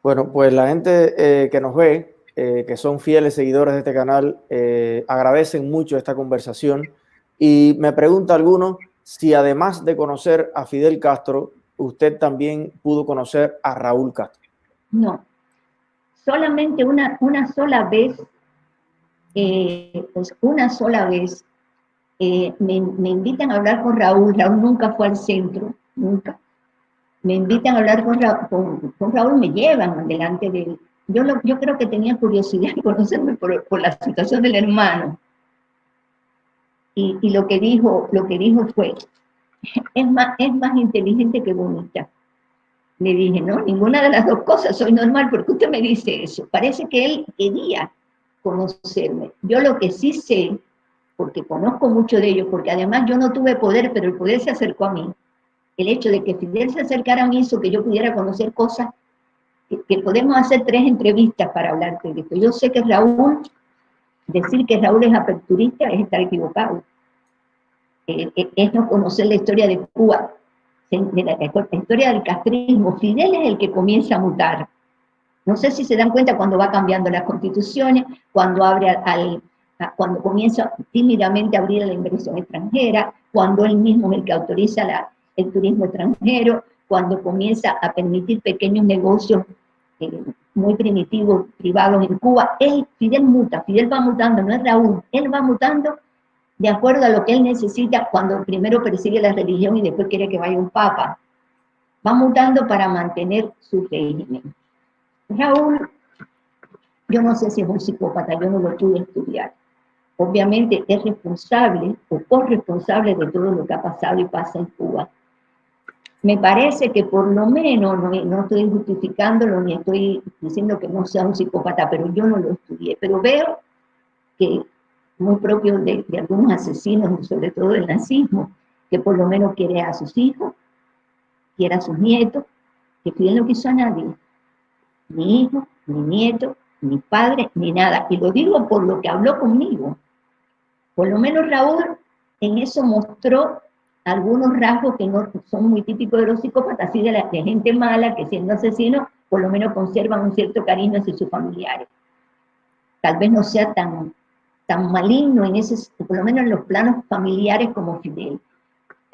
Bueno, pues la gente eh, que nos ve, eh, que son fieles seguidores de este canal, eh, agradecen mucho esta conversación y me pregunta alguno si además de conocer a Fidel Castro, usted también pudo conocer a Raúl Castro. No, solamente una, una sola vez, pues una sola vez, me, me invitan a hablar con Raúl, Raúl nunca fue al centro, nunca me invitan a hablar con, Raúl, me llevan delante de él. Yo, yo creo que tenía curiosidad de conocerme por, la situación del hermano. Y, y, lo, que dijo, lo que dijo fue, es más, es más inteligente que bonita. Le dije, no, ninguna de las dos cosas, soy normal, porque usted me dice eso. Parece que él quería conocerme. Yo lo que sí sé, porque conozco mucho de ellos, porque además yo no tuve poder, pero el poder se acercó a mí. El hecho de que Fidel se acercara a mí hizo que yo pudiera conocer cosas que, podemos hacer tres entrevistas para hablar de esto. Yo sé que Raúl, decir que Raúl es aperturista es estar equivocado. Eh, eh, es no conocer la historia de Cuba, la, historia del castrismo. Fidel es el que comienza a mutar. No sé si se dan cuenta cuando va cambiando las constituciones, cuando abre al, cuando comienza tímidamente a abrir la inversión extranjera, cuando él mismo es el que autoriza el turismo extranjero, cuando comienza a permitir pequeños negocios eh, muy primitivos, privados en Cuba, él, Fidel muta, Fidel va mutando, no es Raúl, él va mutando de acuerdo a lo que él necesita cuando primero persigue la religión y después quiere que vaya un papa. Va mutando para mantener su régimen. Raúl, yo no sé si es un psicópata, yo no lo pude estudiar. Obviamente es responsable o corresponsable de todo lo que ha pasado y pasa en Cuba. Me parece que por lo menos, no, estoy justificándolo ni estoy diciendo que no sea un psicópata, pero yo no lo estudié, pero veo que muy propio de, algunos asesinos, sobre todo del nazismo, que por lo menos quiere a sus hijos, quiere a sus nietos, que Fidel no quiso a nadie, ni hijo, ni nieto, ni padre, ni nada. Y lo digo por lo que habló conmigo. Por lo menos Raúl en eso mostró algunos rasgos que no son muy típicos de los psicópatas, así de, la, gente mala que siendo asesino, por lo menos conservan un cierto cariño hacia sus familiares. Tal vez no sea tan, tan maligno en ese, por lo menos en los planos familiares como Fidel,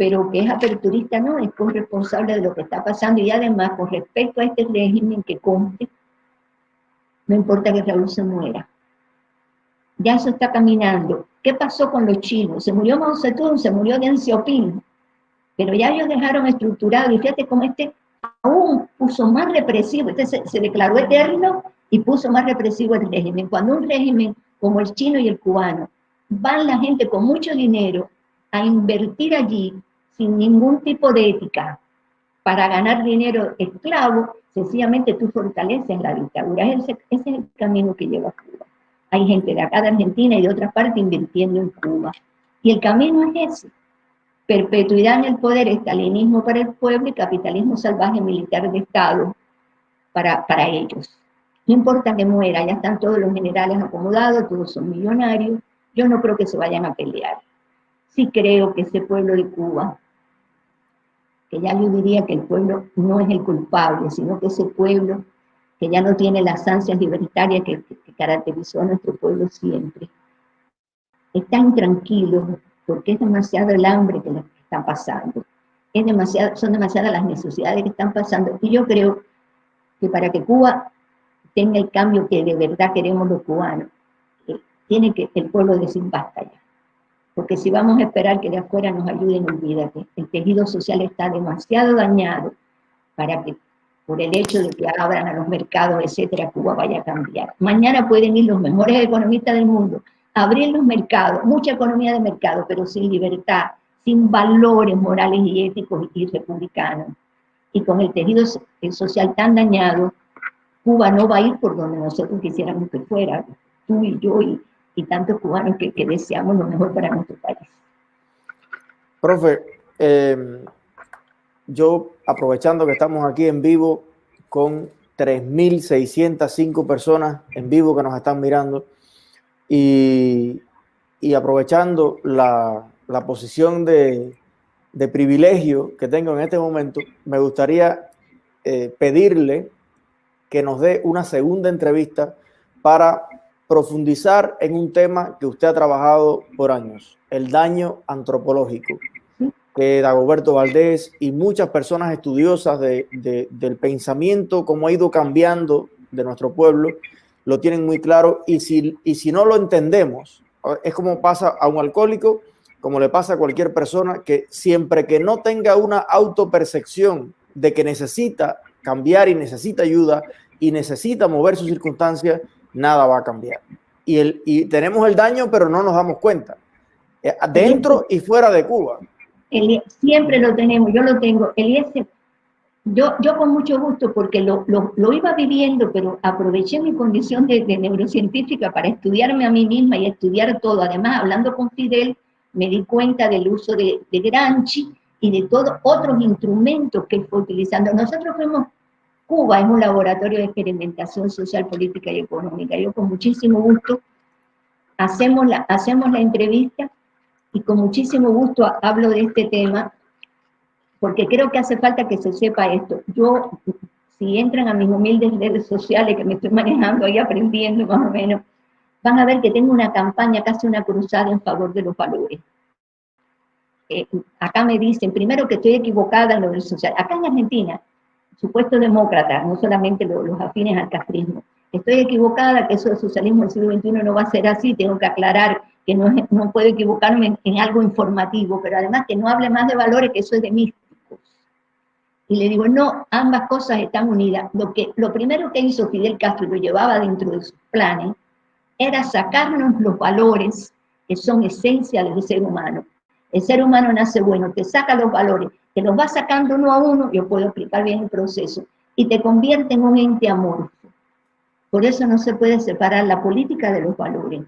pero que es aperturista, no, es corresponsable de lo que está pasando y además con respecto a este régimen que conste, no importa que Raúl se muera. Ya eso está caminando. ¿Qué pasó con los chinos? Se murió Mao Zedong, se murió Deng Xiaoping, pero ya ellos dejaron estructurado, y fíjate cómo este aún puso más represivo, este se, declaró eterno y puso más represivo el régimen. Cuando un régimen como el chino y el cubano, van la gente con mucho dinero a invertir allí sin ningún tipo de ética para ganar dinero esclavo, sencillamente tú fortaleces la dictadura. Ese, ese es el camino que lleva Cuba. Hay gente de acá de Argentina y de otras partes invirtiendo en Cuba. Y el camino es ese. Perpetuidad en el poder, estalinismo para el pueblo y capitalismo salvaje militar de Estado para, para ellos. No importa que muera, ya están todos los generales acomodados, todos son millonarios. Yo no creo que se vayan a pelear. Sí creo que ese pueblo de Cuba, que ya yo diría que el pueblo no es el culpable, sino que ese pueblo que ya no tiene las ansias libertarias que, caracterizó a nuestro pueblo siempre. Están intranquilos porque es demasiado el hambre que les está pasando. Es demasiado, son demasiadas las necesidades que están pasando. Y yo creo que para que Cuba tenga el cambio que de verdad queremos los cubanos, eh, tiene que el pueblo decir basta ya. Porque si vamos a esperar que de afuera nos ayuden, olvídate. El tejido social está demasiado dañado para que por el hecho de que abran a los mercados, etcétera, Cuba vaya a cambiar. Mañana pueden ir los mejores economistas del mundo abrir los mercados, mucha economía de mercado, pero sin libertad, sin valores morales y éticos y republicanos. Y con el tejido social tan dañado, Cuba no va a ir por donde nosotros quisiéramos que fuera, tú y yo y, tantos cubanos que, deseamos lo mejor para nuestro país. Profe, eh, yo aprovechando que estamos aquí en vivo con 3.605 personas en vivo que nos están mirando y, aprovechando la, posición de, privilegio que tengo en este momento, me gustaría eh, pedirle que nos dé una segunda entrevista para profundizar en un tema que usted ha trabajado por años, el daño antropológico que Dagoberto Valdés y muchas personas estudiosas de, del pensamiento, cómo ha ido cambiando de nuestro pueblo, lo tienen muy claro. Y si, y si no lo entendemos, es como pasa a un alcohólico, como le pasa a cualquier persona, que siempre que no tenga una autopercepción de que necesita cambiar y necesita ayuda y necesita mover sus circunstancias, nada va a cambiar. Y, el, y tenemos el daño, pero no nos damos cuenta, eh, dentro y fuera de Cuba siempre lo tenemos, yo lo tengo. Eliezer, yo, yo con mucho gusto, porque lo, lo, lo iba viviendo, pero aproveché mi condición de, de, neurocientífica para estudiarme a mí misma y estudiar todo. Además, hablando con Fidel, me di cuenta del uso de, de Granchi y de todos otros instrumentos que fue utilizando. Nosotros fuimos, Cuba es un laboratorio de experimentación social, política y económica. Yo con muchísimo gusto hacemos la, hacemos la entrevista y con muchísimo gusto hablo de este tema porque creo que hace falta que se sepa esto. Yo, si entran a mis humildes redes sociales que me estoy manejando ahí aprendiendo más o menos, van a ver que tengo una campaña, casi una cruzada en favor de los valores. Eh, acá me dicen, primero que estoy equivocada en lo social. Acá en Argentina, supuesto demócrata, no solamente los, los afines al castrismo, estoy equivocada que eso del socialismo del siglo XXI no va a ser así, tengo que aclarar que no, no puedo equivocarme en, en, algo informativo, pero además que no hable más de valores, que eso es de mí, y le digo, no, ambas cosas están unidas. Lo, que, lo primero que hizo Fidel Castro y lo llevaba dentro de sus planes era sacarnos los valores que son esenciales del ser humano. El ser humano nace bueno, te saca los valores, te los va sacando uno a uno, yo puedo explicar bien el proceso, y te convierte en un ente amorfo. Por eso no se puede separar la política de los valores.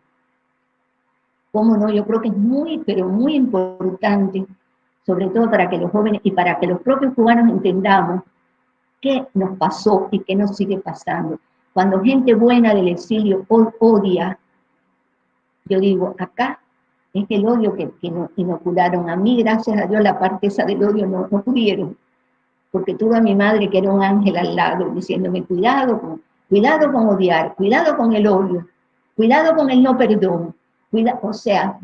¿Cómo no? Yo creo que es muy, pero muy importante sobre todo para que los jóvenes y para que los propios cubanos entendamos qué nos pasó y qué nos sigue pasando. Cuando gente buena del exilio odia, yo digo, acá es el odio que, que inocularon. A mí, gracias a Dios, la parte esa del odio no, no pudieron, porque tuve a mi madre que era un ángel al lado, diciéndome, cuidado con, cuidado con odiar, cuidado con el odio, cuidado con el no perdón. Cuida, o sea,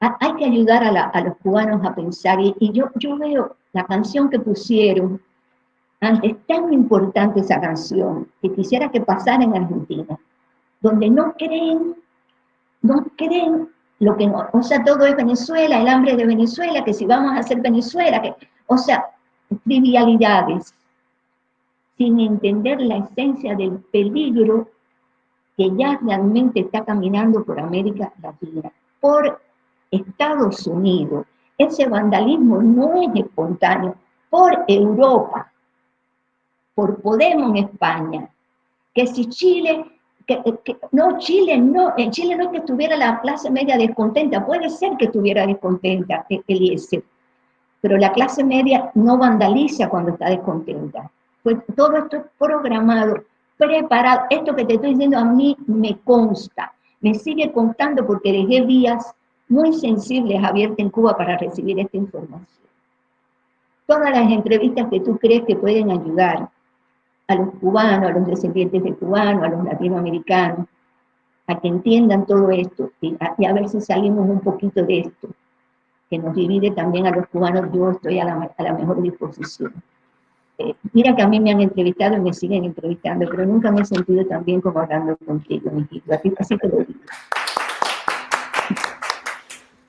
hay que ayudar a, la, a, los cubanos a pensar. Y, y, yo, yo veo la canción que pusieron, es tan importante esa canción, que quisiera que pasara en Argentina, donde no creen, no creen lo que o sea, todo es Venezuela, el hambre de Venezuela, que si vamos a hacer Venezuela, que, o sea, trivialidades, sin entender la esencia del peligro que ya realmente está caminando por América Latina, por Estados Unidos. Ese vandalismo no es espontáneo. Por Europa, por Podemos en España, que si Chile, que, no, Chile no, en Chile no es que estuviera la clase media descontenta, puede ser que estuviera descontenta, Eliezer, pero la clase media no vandaliza cuando está descontenta. Pues todo esto es programado, preparado. Esto que te estoy diciendo a mí me consta, me sigue contando porque dejé vías muy sensibles abiertas en Cuba para recibir esta información. Todas las entrevistas que tú crees que pueden ayudar a los cubanos, a los descendientes de cubanos, a los latinoamericanos, a que entiendan todo esto y a, ver si salimos un poquito de esto, que nos divide también a los cubanos, yo estoy a la, a la mejor disposición. Eh, mira que a mí me han entrevistado y me siguen entrevistando, pero nunca me he sentido tan bien como hablando contigo, mi hijito. Así, así te lo digo.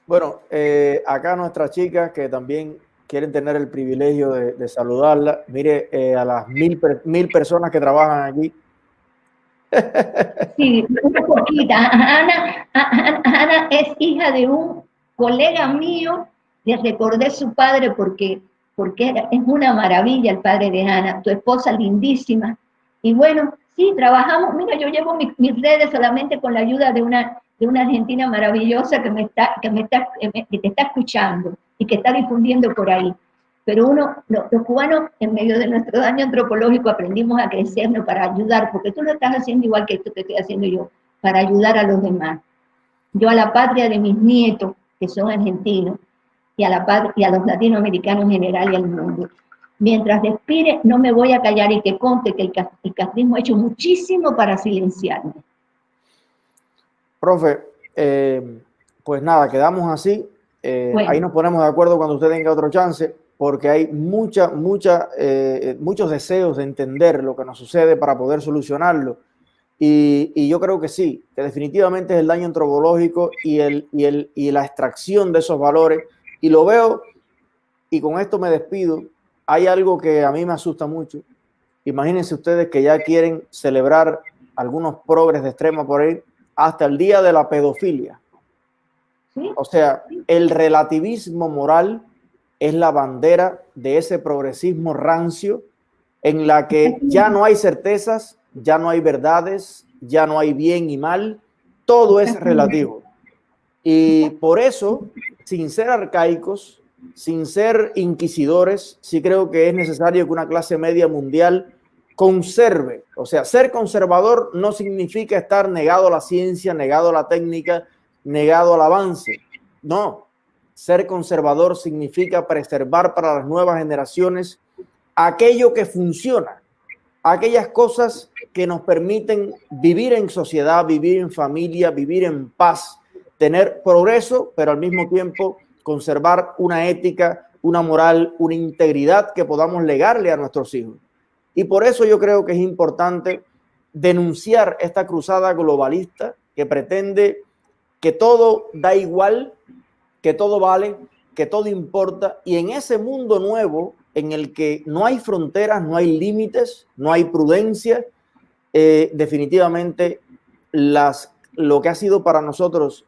Bueno, eh, acá nuestras chicas que también quieren tener el privilegio de, de saludarla. Mire, eh, a las mil, mil personas que trabajan aquí. Sí, una poquita. Ana, Ana, Ana, es hija de un colega mío. Le recordé su padre porque, porque era, es una maravilla el padre de Ana, tu esposa lindísima. Y bueno, sí, trabajamos. Mira, yo llevo mis, mis redes solamente con la ayuda de una de una Argentina maravillosa que, me está, que, me está, que te está escuchando y que está difundiendo por ahí. Pero uno, los, cubanos, en medio de nuestro daño antropológico, aprendimos a crecernos para ayudar, porque tú lo estás haciendo igual que esto que estoy haciendo yo, para ayudar a los demás. Yo a la patria de mis nietos, que son argentinos, y a, la y a los latinoamericanos en general y al mundo. Mientras respire, no me voy a callar y que conte que el, el ha hecho muchísimo para silenciarme Profe, eh, pues nada, quedamos así. Eh, bueno. Ahí nos ponemos de acuerdo cuando usted tenga otro chance, porque hay mucha, mucha, eh, muchos deseos de entender lo que nos sucede para poder solucionarlo. Y, y, yo creo que sí, que definitivamente es el daño antropológico y, el, y, el, y la extracción de esos valores. Y lo veo, y con esto me despido, hay algo que a mí me asusta mucho. Imagínense ustedes que ya quieren celebrar algunos progres de extrema por ahí hasta el día de la pedofilia. O sea, el relativismo moral es la bandera de ese progresismo rancio en la que ya no hay certezas, ya no hay verdades, ya no hay bien y mal, todo es relativo. Y por eso, sin ser arcaicos, sin ser inquisidores, sí creo que es necesario que una clase media mundial conserve. O sea, ser conservador no significa estar negado a la ciencia, negado a la técnica, negado al avance. No, ser conservador significa preservar para las nuevas generaciones aquello que funciona, aquellas cosas que nos permiten vivir en sociedad, vivir en familia, vivir en paz, tener progreso, pero al mismo tiempo conservar una ética, una moral, una integridad que podamos legarle a nuestros hijos. Y por eso yo creo que es importante denunciar esta cruzada globalista que pretende que todo da igual, que todo vale, que todo importa. Y en ese mundo nuevo en el que no hay fronteras, no hay límites, no hay prudencia, eh, definitivamente las, lo que ha sido para nosotros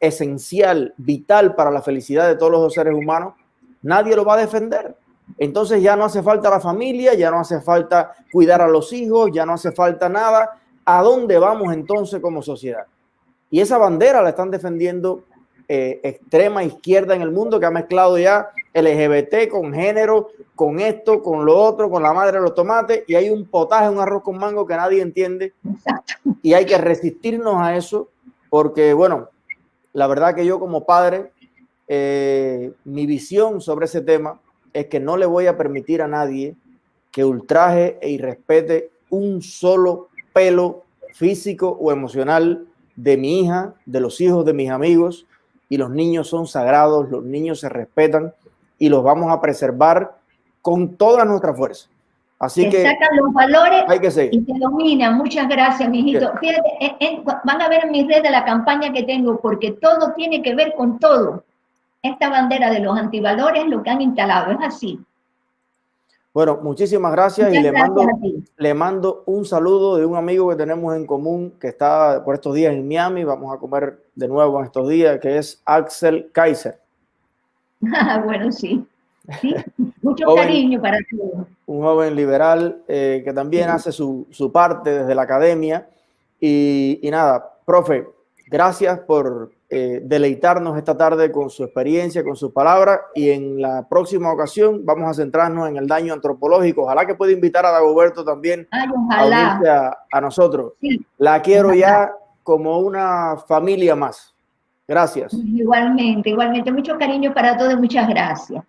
esencial, vital para la felicidad de todos los seres humanos, nadie lo va a defender. Entonces ya no hace falta la familia, ya no hace falta cuidar a los hijos, ya no hace falta nada. ¿A dónde vamos entonces como sociedad? Y esa bandera la están defendiendo eh, extrema izquierda en el mundo que ha mezclado ya LGBT con género, con esto, con lo otro, con la madre de los tomates y hay un potaje, un arroz con mango que nadie entiende. Y hay que resistirnos a eso porque, bueno, la verdad que yo como padre, eh, mi visión sobre ese tema es que no le voy a permitir a nadie que ultraje e irrespete un solo pelo físico o emocional de mi hija, de los hijos de mis amigos, y los niños son sagrados, los niños se respetan y los vamos a preservar con toda nuestra fuerza. Así que sacan los valores hay que seguir. y te dominan. Muchas gracias, mijito. Fíjate, van a ver en mis redes la campaña que tengo, porque todo tiene que ver con todo. Esta bandera de los antivalores, lo que han instalado, es así. Bueno, muchísimas gracias y le mando, le mando un saludo de un amigo que tenemos en común que está por estos días en Miami. Vamos a comer de nuevo en estos días, que es Axel Kaiser. bueno, sí. Mucho cariño para todos. Un joven liberal eh, que también hace su, parte desde la academia. Y, y nada, profe, gracias por eh, deleitarnos esta tarde con su experiencia, con sus palabras. Y en la próxima ocasión vamos a centrarnos en el daño antropológico. Ojalá que pueda invitar a Dagoberto también a, a, nosotros. La quiero ya como una familia más. Gracias. Igualmente, igualmente. Mucho cariño para todos. Muchas gracias.